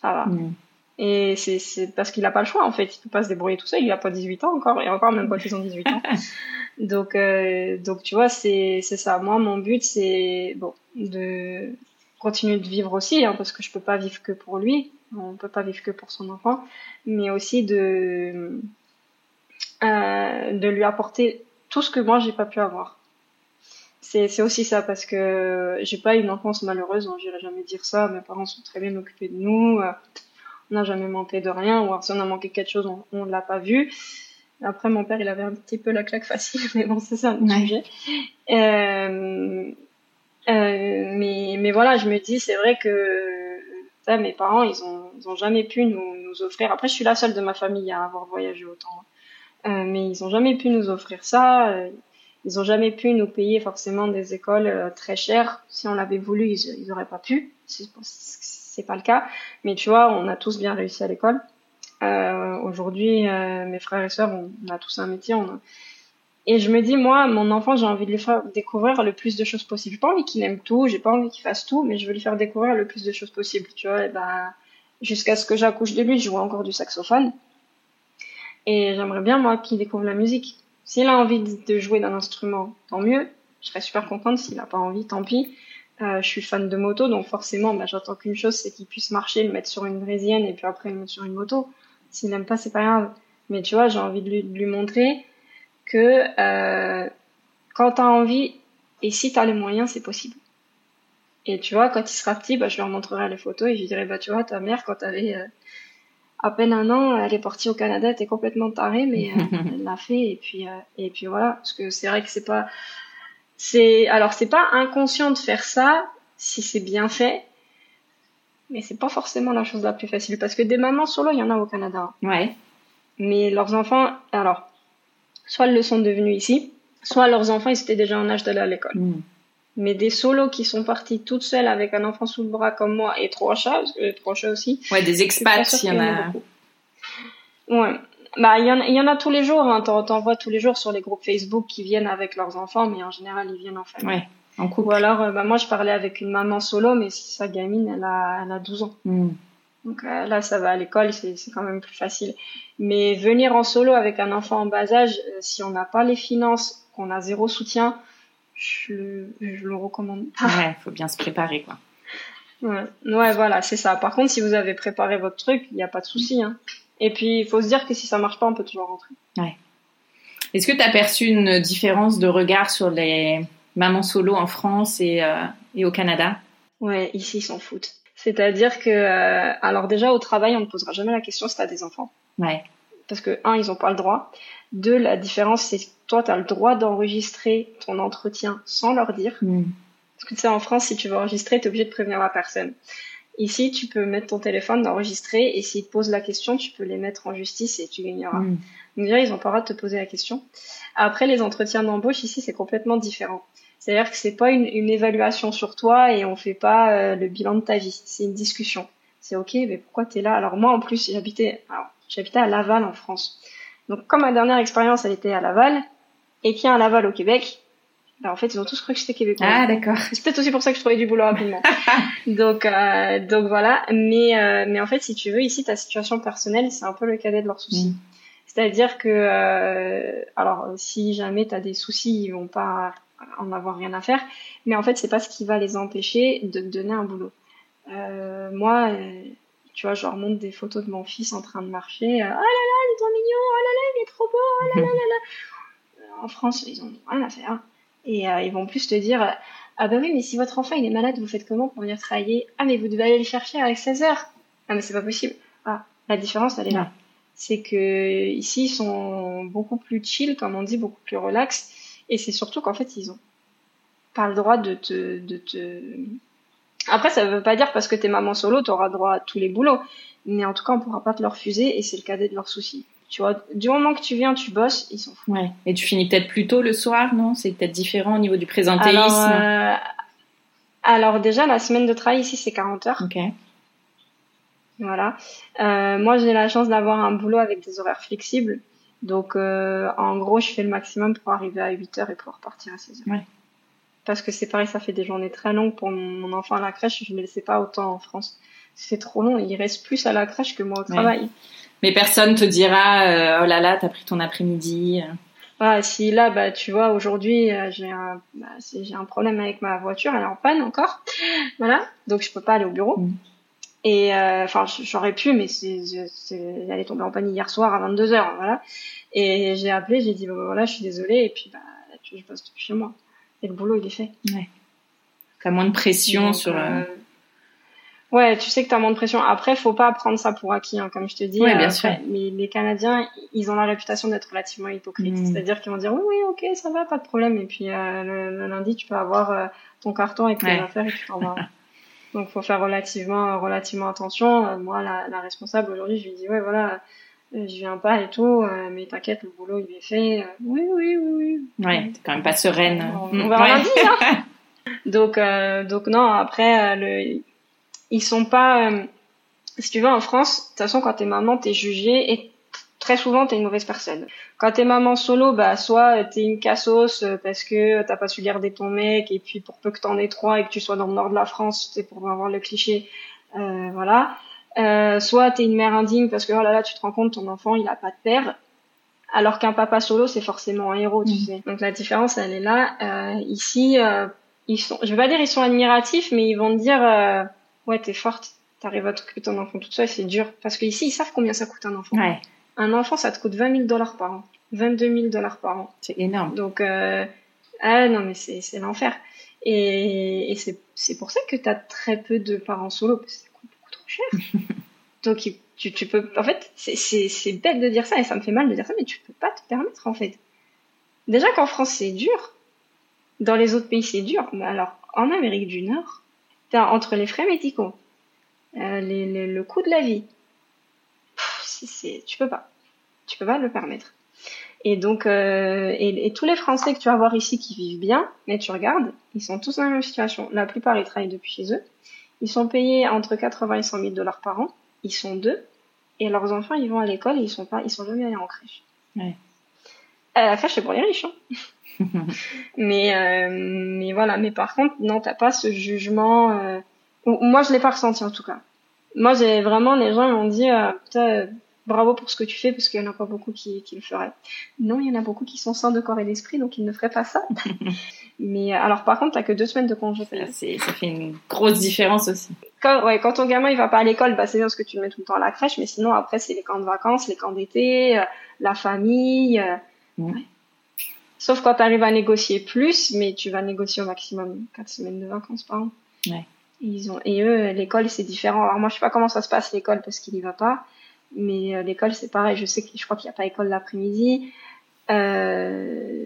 C: ça va. Mm. Et c'est parce qu'il n'a pas le choix, en fait. Il peut pas se débrouiller tout seul. Il a pas 18 ans encore, et encore même pas qu'ils ont 18 ans. donc, euh, donc, tu vois, c'est ça. Moi, mon but, c'est bon, de continuer de vivre aussi, hein, parce que je peux pas vivre que pour lui. On peut pas vivre que pour son enfant. Mais aussi de, euh, de lui apporter tout ce que moi, j'ai pas pu avoir c'est aussi ça parce que j'ai pas une enfance malheureuse, hein, j'irai jamais dire ça. Mes parents sont très bien occupés de nous, euh, on n'a jamais manqué de rien, ou alors si on a manqué quelque chose, on, on l'a pas vu. Après, mon père, il avait un petit peu la claque facile, mais bon, c'est ça un sujet. Euh, euh, mais, mais voilà, je me dis, c'est vrai que ça, mes parents, ils ont, ils ont jamais pu nous, nous offrir. Après, je suis la seule de ma famille à avoir voyagé autant. Euh, mais ils ont jamais pu nous offrir ça. Ils ont jamais pu nous payer forcément des écoles euh, très chères. Si on l'avait voulu, ils, ils auraient pas pu. C'est pas le cas. Mais tu vois, on a tous bien réussi à l'école. Euh, Aujourd'hui, euh, mes frères et sœurs, on, a tous un métier. Et je me dis, moi, mon enfant, j'ai envie de lui faire découvrir le plus de choses possibles. J'ai pas envie qu'il aime tout, j'ai pas envie qu'il fasse tout, mais je veux lui faire découvrir le plus de choses possibles. Tu vois, et ben, jusqu'à ce que j'accouche de lui, je joue encore du saxophone. Et j'aimerais bien, moi, qu'il découvre la musique. S'il a envie de jouer d'un instrument, tant mieux. Je serais super contente. S'il a pas envie, tant pis. Euh, je suis fan de moto, donc forcément, bah, j'attends qu'une chose, c'est qu'il puisse marcher, le mettre sur une brésienne et puis après le mettre sur une moto. S'il n'aime pas, c'est pas grave. Mais tu vois, j'ai envie de lui, de lui, montrer que euh, quand t'as envie et si t'as les moyens, c'est possible. Et tu vois, quand il sera petit, bah, je lui montrerai les photos et je lui dirai, bah, tu vois, ta mère, quand t'avais euh, à peine un an, elle est partie au Canada, elle était complètement tarée, mais euh, elle l'a fait et puis, euh, et puis voilà. Parce que c'est vrai que c'est pas, c'est, alors c'est pas inconscient de faire ça si c'est bien fait, mais c'est pas forcément la chose la plus facile parce que des mamans solo, il y en a au Canada.
B: Ouais.
C: Mais leurs enfants, alors, soit elles le sont devenus ici, soit leurs enfants, ils étaient déjà en âge d'aller à l'école.
B: Mm.
C: Mais des solos qui sont partis toutes seules avec un enfant sous le bras comme moi et trois chats, parce que j'ai trois chats aussi.
B: Ouais, des expats, il y en a.
C: Ouais. Bah, il y en, il y en a tous les jours, hein. T'en vois tous les jours sur les groupes Facebook qui viennent avec leurs enfants, mais en général, ils viennent en famille.
B: Ouais. En couple.
C: Ou alors, euh, bah, moi, je parlais avec une maman solo, mais sa gamine, elle a, elle a 12 ans.
B: Mm.
C: Donc euh, là, ça va à l'école, c'est quand même plus facile. Mais venir en solo avec un enfant en bas âge, euh, si on n'a pas les finances, qu'on a zéro soutien, je le, je le recommande pas.
B: Ouais, faut bien se préparer, quoi.
C: Ouais, ouais voilà, c'est ça. Par contre, si vous avez préparé votre truc, il n'y a pas de souci. Hein. Et puis, il faut se dire que si ça marche pas, on peut toujours rentrer.
B: Ouais. Est-ce que tu as perçu une différence de regard sur les mamans solo en France et, euh, et au Canada?
C: Ouais, ici, ils s'en foutent. C'est-à-dire que, euh, alors déjà, au travail, on ne posera jamais la question si tu as des enfants.
B: Ouais.
C: Parce que, un, ils n'ont pas le droit. Deux, la différence, c'est que toi, tu as le droit d'enregistrer ton entretien sans leur dire.
B: Mm.
C: Parce que tu sais, en France, si tu veux enregistrer, tu es obligé de prévenir la personne. Ici, tu peux mettre ton téléphone, d'enregistrer, et s'ils te posent la question, tu peux les mettre en justice et tu gagneras.
B: Mm.
C: Donc déjà, ils ont pas le droit de te poser la question. Après, les entretiens d'embauche, ici, c'est complètement différent. C'est-à-dire que c'est pas une, une, évaluation sur toi et on fait pas euh, le bilan de ta vie. C'est une discussion. C'est ok, mais pourquoi tu es là? Alors moi, en plus, j'habitais, j'habitais à Laval en France. Donc comme ma dernière expérience, elle était à Laval, et qu'il y a un Laval au Québec, ben, en fait, ils ont tous cru que j'étais québécois.
B: Ah d'accord.
C: C'est peut-être aussi pour ça que je trouvais du boulot rapidement. donc euh, donc voilà. Mais euh, mais en fait, si tu veux, ici, ta situation personnelle, c'est un peu le cadet de leurs soucis.
B: Mm.
C: C'est-à-dire que euh, alors si jamais tu as des soucis, ils vont pas en avoir rien à faire. Mais en fait, c'est pas ce qui va les empêcher de te donner un boulot. Moi, tu vois, je leur montre des photos de mon fils en train de marcher. Euh, oh là là, il est trop mignon. Oh là là, il est trop beau. Oh là là là là. En France, ils ont rien à faire. Et euh, ils vont plus te dire, ah bah oui, mais si votre enfant il est malade, vous faites comment pour venir travailler Ah mais vous devez aller le chercher avec 16 heures. Ah mais c'est pas possible. Ah, la différence elle est là. C'est que ici ils sont beaucoup plus chill, comme on dit, beaucoup plus relax. Et c'est surtout qu'en fait, ils ont pas le droit de te, de te... Après, ça veut pas dire parce que t'es maman solo, t'auras droit à tous les boulots. Mais en tout cas, on pourra pas te le refuser et c'est le cadet de leurs soucis. Tu vois, du moment que tu viens, tu bosses, ils s'en foutent.
B: Ouais. Et tu finis peut-être plus tôt le soir, non? C'est peut-être différent au niveau du présentéisme.
C: Alors, euh... Alors déjà, la semaine de travail ici, c'est 40 heures.
B: Ok.
C: Voilà. Euh, moi, j'ai la chance d'avoir un boulot avec des horaires flexibles. Donc, euh, en gros, je fais le maximum pour arriver à 8 heures et pouvoir partir à 16 heures.
B: Ouais.
C: Parce que c'est pareil, ça fait des journées très longues pour mon enfant à la crèche. Je ne le laissais pas autant en France. C'est trop long. Il reste plus à la crèche que moi au travail.
B: Ouais. Mais personne te dira, euh, oh là là, t'as pris ton après-midi.
C: Ah, si là, bah, tu vois, aujourd'hui, euh, j'ai un, bah, j'ai un problème avec ma voiture, elle est en panne encore. Voilà. Donc, je peux pas aller au bureau.
B: Mm.
C: Et enfin, euh, j'aurais pu, mais c'est, c'est, elle est tombée en panne hier soir à 22 h voilà. Et j'ai appelé, j'ai dit, bah, voilà, je suis désolée, et puis, bah, je poste chez moi. Et le boulot, il est fait.
B: Ouais. T'as moins de pression
C: Donc,
B: sur.
C: euh... Ouais, tu sais que tu as moins de pression. Après, faut pas prendre ça pour acquis, hein, comme je te dis.
B: Ouais, bien sûr.
C: Mais les Canadiens, ils ont la réputation d'être relativement hypocrites.
B: Mm.
C: C'est-à-dire qu'ils vont dire oui, oui, ok, ça va, pas de problème. Et puis euh, le, le lundi, tu peux avoir euh, ton carton avec tes
B: Ouais.
C: affaires et tu t'en vas. Donc, faut faire relativement, relativement attention. Euh, moi, la, la responsable aujourd'hui, je lui dis ouais, voilà, euh, je viens pas et tout, euh, mais t'inquiète, le boulot il est fait. Euh, oui, oui, oui, oui.
B: Ouais, t'es quand même pas sereine.
C: On,
B: Mm,
C: on verra
B: ouais.
C: lundi, hein. donc, euh, donc non, après, euh, le, ils sont pas. euh, si tu veux, en France, de toute façon, quand t'es maman, t'es jugée et très souvent t'es une mauvaise personne. Quand t'es maman solo, bah soit euh, t'es une cassos euh, parce que t'as pas su garder ton mec et puis pour peu que t'en aies trois et que tu sois dans le nord de la France, c'est pour avoir le cliché, euh, voilà. Euh, soit t'es une mère indigne parce que oh là là, tu te rends compte ton enfant il a pas de père. Alors qu'un papa solo, c'est forcément un héros, tu
B: Mhm.
C: sais. Donc la différence, elle est là. Euh, ici, euh, ils sont, je vais pas dire ils sont admiratifs, mais ils vont te dire, ouais, t'es forte, t'arrives à t'occuper ton enfant toute seule, c'est dur. Parce qu'ici, ils savent combien ça coûte un enfant.
B: Ouais,
C: Un enfant, ça te coûte 20 000 dollars par an. 22 000 dollars par an.
B: c'est énorme.
C: Donc, ah non, mais c'est, c'est l'enfer. Et, et c'est, c'est pour ça que t'as très peu de parents solo, parce que ça coûte beaucoup trop Donc, tu, tu peux, en fait, c'est, bête de dire ça, et ça me fait mal de dire ça, mais tu peux pas te permettre, en fait. Déjà qu'en France, c'est dur. Dans les autres pays, c'est dur. Mais alors, en Amérique du Nord, t'as entre les frais médicaux, euh, le coût de la vie, tu peux pas. Tu peux pas le permettre. Et donc, euh, et, et tous les Français que tu vas voir ici qui vivent bien, mais tu regardes, ils sont tous dans la même situation. La plupart, ils travaillent depuis chez eux. Ils sont payés entre 80 et 100 000 dollars par an. Ils sont deux. Et leurs enfants, ils vont à l'école et ils sont pas, ils sont jamais allés en crèche.
B: Ouais.
C: Euh, la crèche, c'est pour les riches, hein. mais, euh, mais voilà. Mais par contre, non, t'as pas ce jugement, euh, moi, je l'ai pas ressenti, en tout cas. Moi, j'ai vraiment, les gens m'ont dit, euh, bravo pour ce que tu fais, parce qu'il y en a pas beaucoup qui, qui le feraient. Non, il y en a beaucoup qui sont sains de corps et d'esprit, donc ils ne feraient pas ça. Mais euh, alors, par contre, t'as que deux semaines de congé
B: ça fait une grosse différence aussi.
C: Quand, ouais, quand ton gamin il va pas à l'école, bah c'est bien parce que tu le mets tout le temps à la crèche, mais sinon après c'est les camps de vacances, les camps d'été, euh, la famille. euh,
B: Ouais.
C: ouais. Sauf quand tu arrives à négocier plus, mais tu vas négocier au maximum quatre semaines de vacances par an.
B: Ouais.
C: Et ils ont et eux l'école c'est différent. Alors moi je sais pas comment ça se passe l'école parce qu'il y va pas, mais euh, l'école c'est pareil. Je sais que je crois qu'il y a pas école l'après-midi. Euh,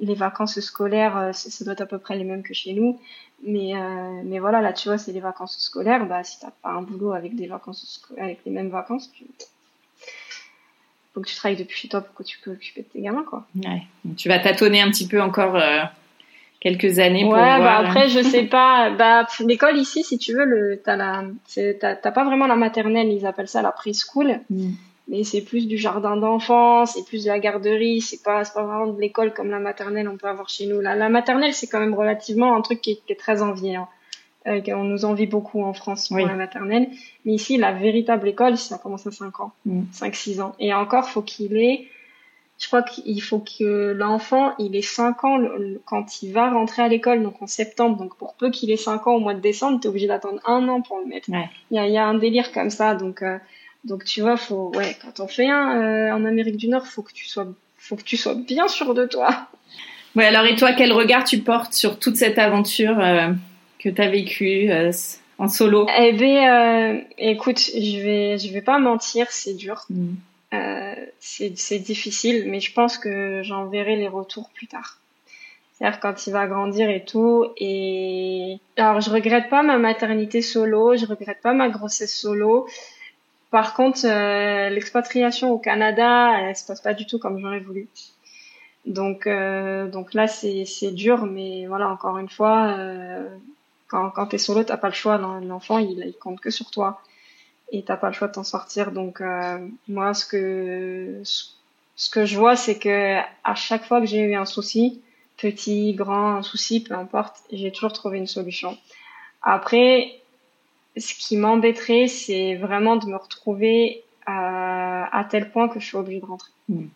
C: les vacances scolaires, euh, ça doit être à peu près les mêmes que chez nous. Mais, euh, mais voilà, là, tu vois, c'est les vacances scolaires. Bah, si t'as pas un boulot avec des vacances, avec les mêmes vacances, tu... faut que tu travailles depuis chez toi pour que tu peux occuper de tes gamins, quoi.
B: Ouais. Donc, tu vas tâtonner un petit peu encore euh, quelques années
C: Ouais,
B: pour
C: bah
B: voir. hein.
C: après, je sais pas. Bah, l'école ici, si tu veux, le, t'as la, c'est- t'as t'as pas vraiment la maternelle, ils appellent ça la preschool.
B: Mm.
C: Mais c'est plus du jardin d'enfants, c'est plus de la garderie, c'est pas, c'est pas vraiment de l'école comme la maternelle on peut avoir chez nous. La, la maternelle, c'est quand même relativement un truc qui est, qui est très envié. Hein. Euh, on nous envie beaucoup en France pour la maternelle. Mais ici, la véritable école, ça commence à 5 ans,
B: Mm.
C: 5-6 ans. Et encore, faut qu'il ait, je crois qu'il faut que l'enfant, il ait 5 ans quand il va rentrer à l'école, donc en septembre. Donc pour peu qu'il ait 5 ans au mois de décembre, t'es obligé d'attendre un an pour le mettre.
B: Ouais.
C: Il y a, y a un délire comme ça, donc euh, donc tu vois, faut ouais, quand on fait un euh, en Amérique du Nord, faut que tu sois faut que tu sois bien sûr de toi.
B: Ouais, alors et toi, quel regard tu portes sur toute cette aventure euh, que tu as vécue euh, en solo?
C: Eh euh, écoute, je vais je vais pas mentir, c'est dur,
B: Mm.
C: c'est c'est difficile, mais je pense que j'en verrai les retours plus tard. C'est-à-dire quand il va grandir et tout. Et alors je regrette pas ma maternité solo, je regrette pas ma grossesse solo. Par contre, euh, l'expatriation au Canada, elle se passe pas du tout comme j'aurais voulu. Donc, euh, donc là, c'est c'est dur, mais voilà, encore une fois, euh, quand quand t'es solo, t'as pas le choix. l'en- L'enfant, il il compte que sur toi, et t'as pas le choix de t'en sortir. Donc euh, moi, ce que ce ce que je vois, c'est que à chaque fois que j'ai eu un souci, petit, grand, un souci, peu importe, j'ai toujours trouvé une solution. Après, ce qui m'embêterait, c'est vraiment de me retrouver à, à tel point que je suis obligée de rentrer.
B: Mm.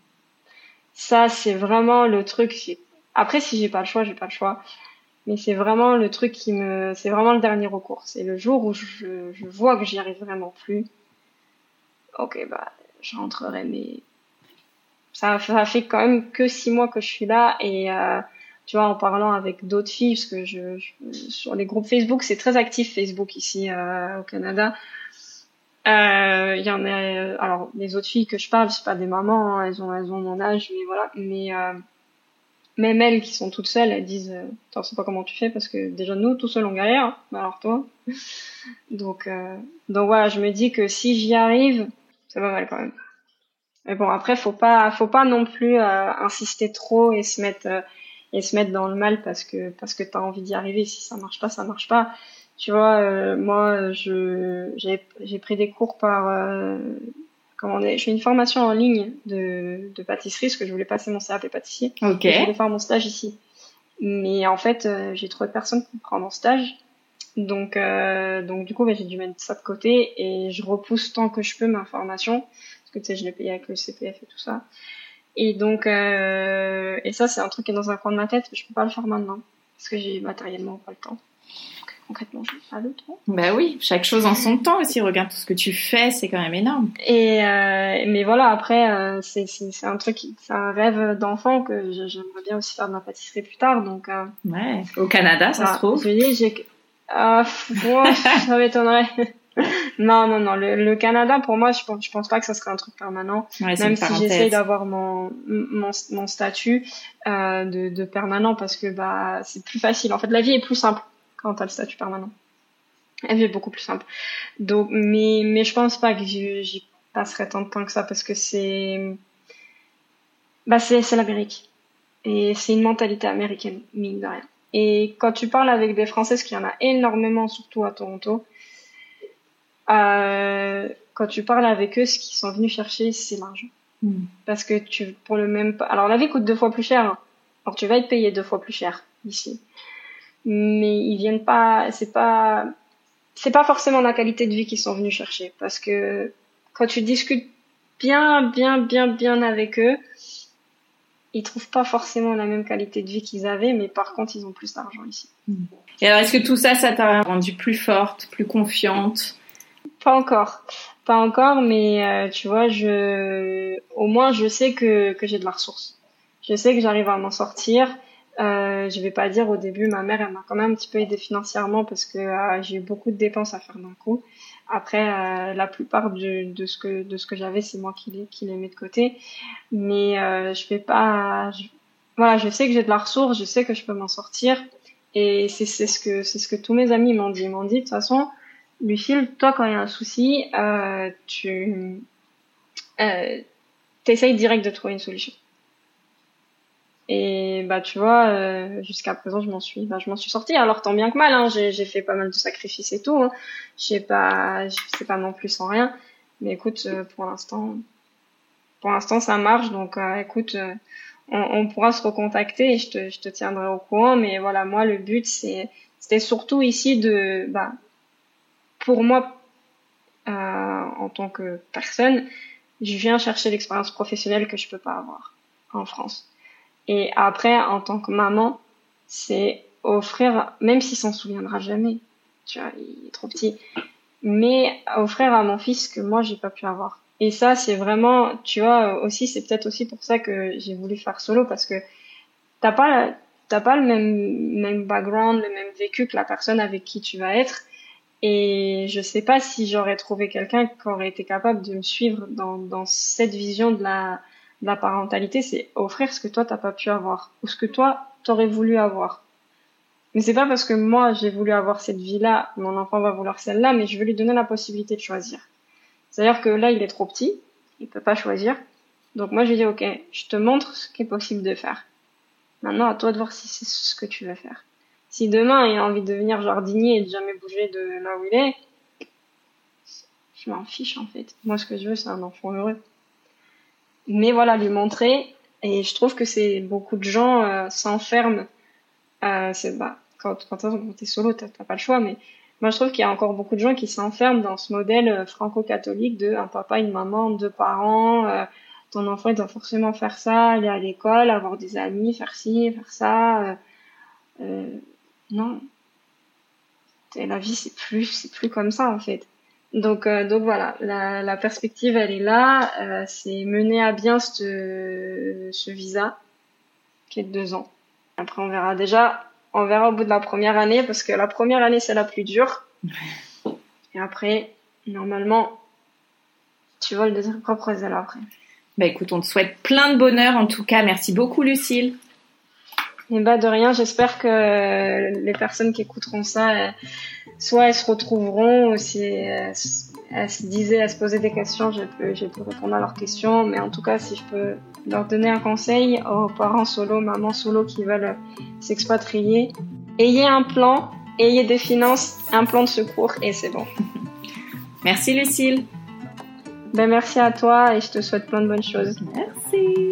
C: Ça, c'est vraiment le truc. Après, si j'ai pas le choix, j'ai pas le choix. Mais c'est vraiment le truc qui me, c'est vraiment le dernier recours. C'est le jour où je, je vois que j'y arrive vraiment plus. Ok, bah, je rentrerai, mais ça, ça fait quand même que six mois que je suis là et euh, tu vois, en parlant avec d'autres filles, parce que je, sur les groupes Facebook, c'est très actif Facebook ici euh, au Canada. Euh, il y en a, alors les autres filles que je parle, c'est pas des mamans, hein, elles ont elles ont mon âge, mais voilà. Mais euh, même elles qui sont toutes seules, elles disent, euh, ne sais pas comment tu fais parce que déjà nous tout seuls on galère, mais alors toi? donc euh, donc voilà, je me dis que si j'y arrive, c'est pas mal quand même. Mais bon après faut pas faut pas non plus euh, insister trop et se mettre euh, et se mettre dans le mal parce que parce que t'as envie d'y arriver. Si ça marche pas, ça marche pas. Tu vois, euh, moi, je j'ai j'ai pris des cours par euh, comment on est, je fais une formation en ligne de de pâtisserie parce que je voulais passer mon CAP pâtissier.
B: Ok.
C: Je voulais faire mon stage ici. Mais en fait, euh, j'ai trouvé personne pour me prendre en stage. Donc, euh, donc du coup, bah, j'ai dû mettre ça de côté et je repousse tant que je peux ma formation parce que tu sais, je l'ai payé avec le CPF et tout ça. Et donc, euh, et ça, c'est un truc qui est dans un coin de ma tête, mais je peux pas le faire maintenant parce que j'ai matériellement pas le temps. Donc, concrètement, je n'ai pas le temps.
B: Bah oui, chaque chose en son temps aussi. Regarde tout ce que tu fais, c'est quand même énorme.
C: Et euh, mais voilà, après, euh, c'est c'est un truc, c'est un rêve d'enfant que j'aimerais bien aussi faire de la pâtisserie plus tard. Donc, euh,
B: Ouais. Au Canada, ça se trouve.
C: Je dis, j'ai ah, ouais, ça m'étonnerait. non, non, non. Le, le Canada, pour moi, je pense, je pense pas que ça serait un truc permanent.
B: Ouais,
C: même si j'essaye d'avoir mon, mon, mon statut euh, de, de permanent parce que bah c'est plus facile. En fait, la vie est plus simple quand t'as le statut permanent. La vie est beaucoup plus simple. Donc, mais mais je pense pas que j'y passerai tant de temps que ça parce que c'est bah c'est c'est l'Amérique et c'est une mentalité américaine mine de rien. Et quand tu parles avec des Françaises, qu'il y en a énormément, surtout à Toronto, euh, quand tu parles avec eux, ce qu'ils sont venus chercher, c'est l'argent.
B: Hmm.
C: parce que tu pour le même alors la vie coûte deux fois plus cher hein. alors tu vas être payé deux fois plus cher ici. Mais ils viennent pas c'est pas c'est pas forcément la qualité de vie qu'ils sont venus chercher. Parce que quand tu discutes bien bien bien bien avec eux ils trouvent pas forcément la même qualité de vie qu'ils avaient mais par contre ils ont plus d'argent ici.
B: Et alors, est-ce que tout ça, ça t'a rendu plus forte, plus confiante?
C: Pas encore, pas encore, mais euh, tu vois, je, au moins, je sais que que j'ai de la ressource. Je sais que j'arrive à m'en sortir. Euh, je vais pas dire au début, ma mère, elle m'a quand même un petit peu aidé financièrement parce que euh, j'ai eu beaucoup de dépenses à faire d'un coup. Après, euh, la plupart de, de ce que de ce que j'avais, c'est moi qui les qui mets de côté. Mais je vais pas, voilà, je sais que j'ai de la ressource, je sais que je peux m'en sortir. Et c'est c'est ce que c'est ce que tous mes amis m'ont dit. Ils m'ont dit de toute façon. Lucille, toi, quand il y a un souci, euh, tu euh, t'essayes direct de trouver une solution. Et bah tu vois, euh, jusqu'à présent, je m'en suis, bah, je m'en suis sortie. Alors tant bien que mal, hein, j'ai, fait pas mal de sacrifices et tout. Hein. J'ai pas, c'est pas non plus sans rien. Mais écoute, euh, pour l'instant, pour l'instant, ça marche. Donc euh, écoute, euh, on, on pourra se recontacter et je te, je te tiendrai au courant. Mais voilà, moi, le but, c'est, c'était surtout ici de, bah, pour moi, euh, en tant que personne, je viens chercher l'expérience professionnelle que je peux pas avoir en France. Et après, en tant que maman, c'est offrir, même s'il s'en souviendra jamais, tu vois, il est trop petit, mais offrir à mon fils que moi j'ai pas pu avoir. Et ça, c'est vraiment, tu vois, aussi, c'est peut-être aussi pour ça que j'ai voulu faire solo parce que t'as pas, t'as pas le même, même background, le même vécu que la personne avec qui tu vas être. Et je sais pas si j'aurais trouvé quelqu'un qui aurait été capable de me suivre dans, dans cette vision de la, de la parentalité, c'est offrir ce que toi t'as pas pu avoir ou ce que toi t'aurais voulu avoir. Mais c'est pas parce que moi j'ai voulu avoir cette vie-là, mon enfant va vouloir celle-là, mais je veux lui donner la possibilité de choisir. C'est-à-dire que là il est trop petit, il peut pas choisir. Donc moi j'ai dit ok, je te montre ce qui est possible de faire. Maintenant à toi de voir si c'est ce que tu veux faire. Si demain il a envie de devenir jardinier et de jamais bouger de là où il est, je m'en fiche en fait. Moi ce que je veux c'est un enfant heureux mais voilà lui montrer et je trouve que c'est beaucoup de gens euh, s'enferment euh, c'est bah quand quand t'es- solo t'as t'as pas le choix mais moi je trouve qu'il y a encore beaucoup de gens qui s'enferment dans ce modèle euh, franco-catholique de un papa une maman deux parents euh, ton enfant il doit forcément faire ça aller à l'école avoir des amis faire ci faire ça euh, euh, non Et la vie c'est plus c'est plus comme ça en fait donc, euh, donc voilà, la, la perspective elle est là. Euh, c'est mener à bien ce, ce visa qui est de deux ans. Après, on verra déjà. On verra au bout de la première année parce que la première année, c'est la plus dure. Et après, normalement, tu voles de tes propres ailes après.
D: Bah écoute, on te souhaite plein de bonheur en tout cas. Merci beaucoup, Lucille.
C: Et bah de rien, j'espère que les personnes qui écouteront ça, soit elles se retrouveront, ou si elles, se disaient, elles se posaient des questions, je peux, je peux répondre à leurs questions. Mais en tout cas, si je peux leur donner un conseil aux parents solo, mamans solo qui veulent s'expatrier, ayez un plan, ayez des finances, un plan de secours et c'est bon.
D: Merci Lucille.
C: Ben merci à toi et je te souhaite plein de bonnes choses.
D: Merci.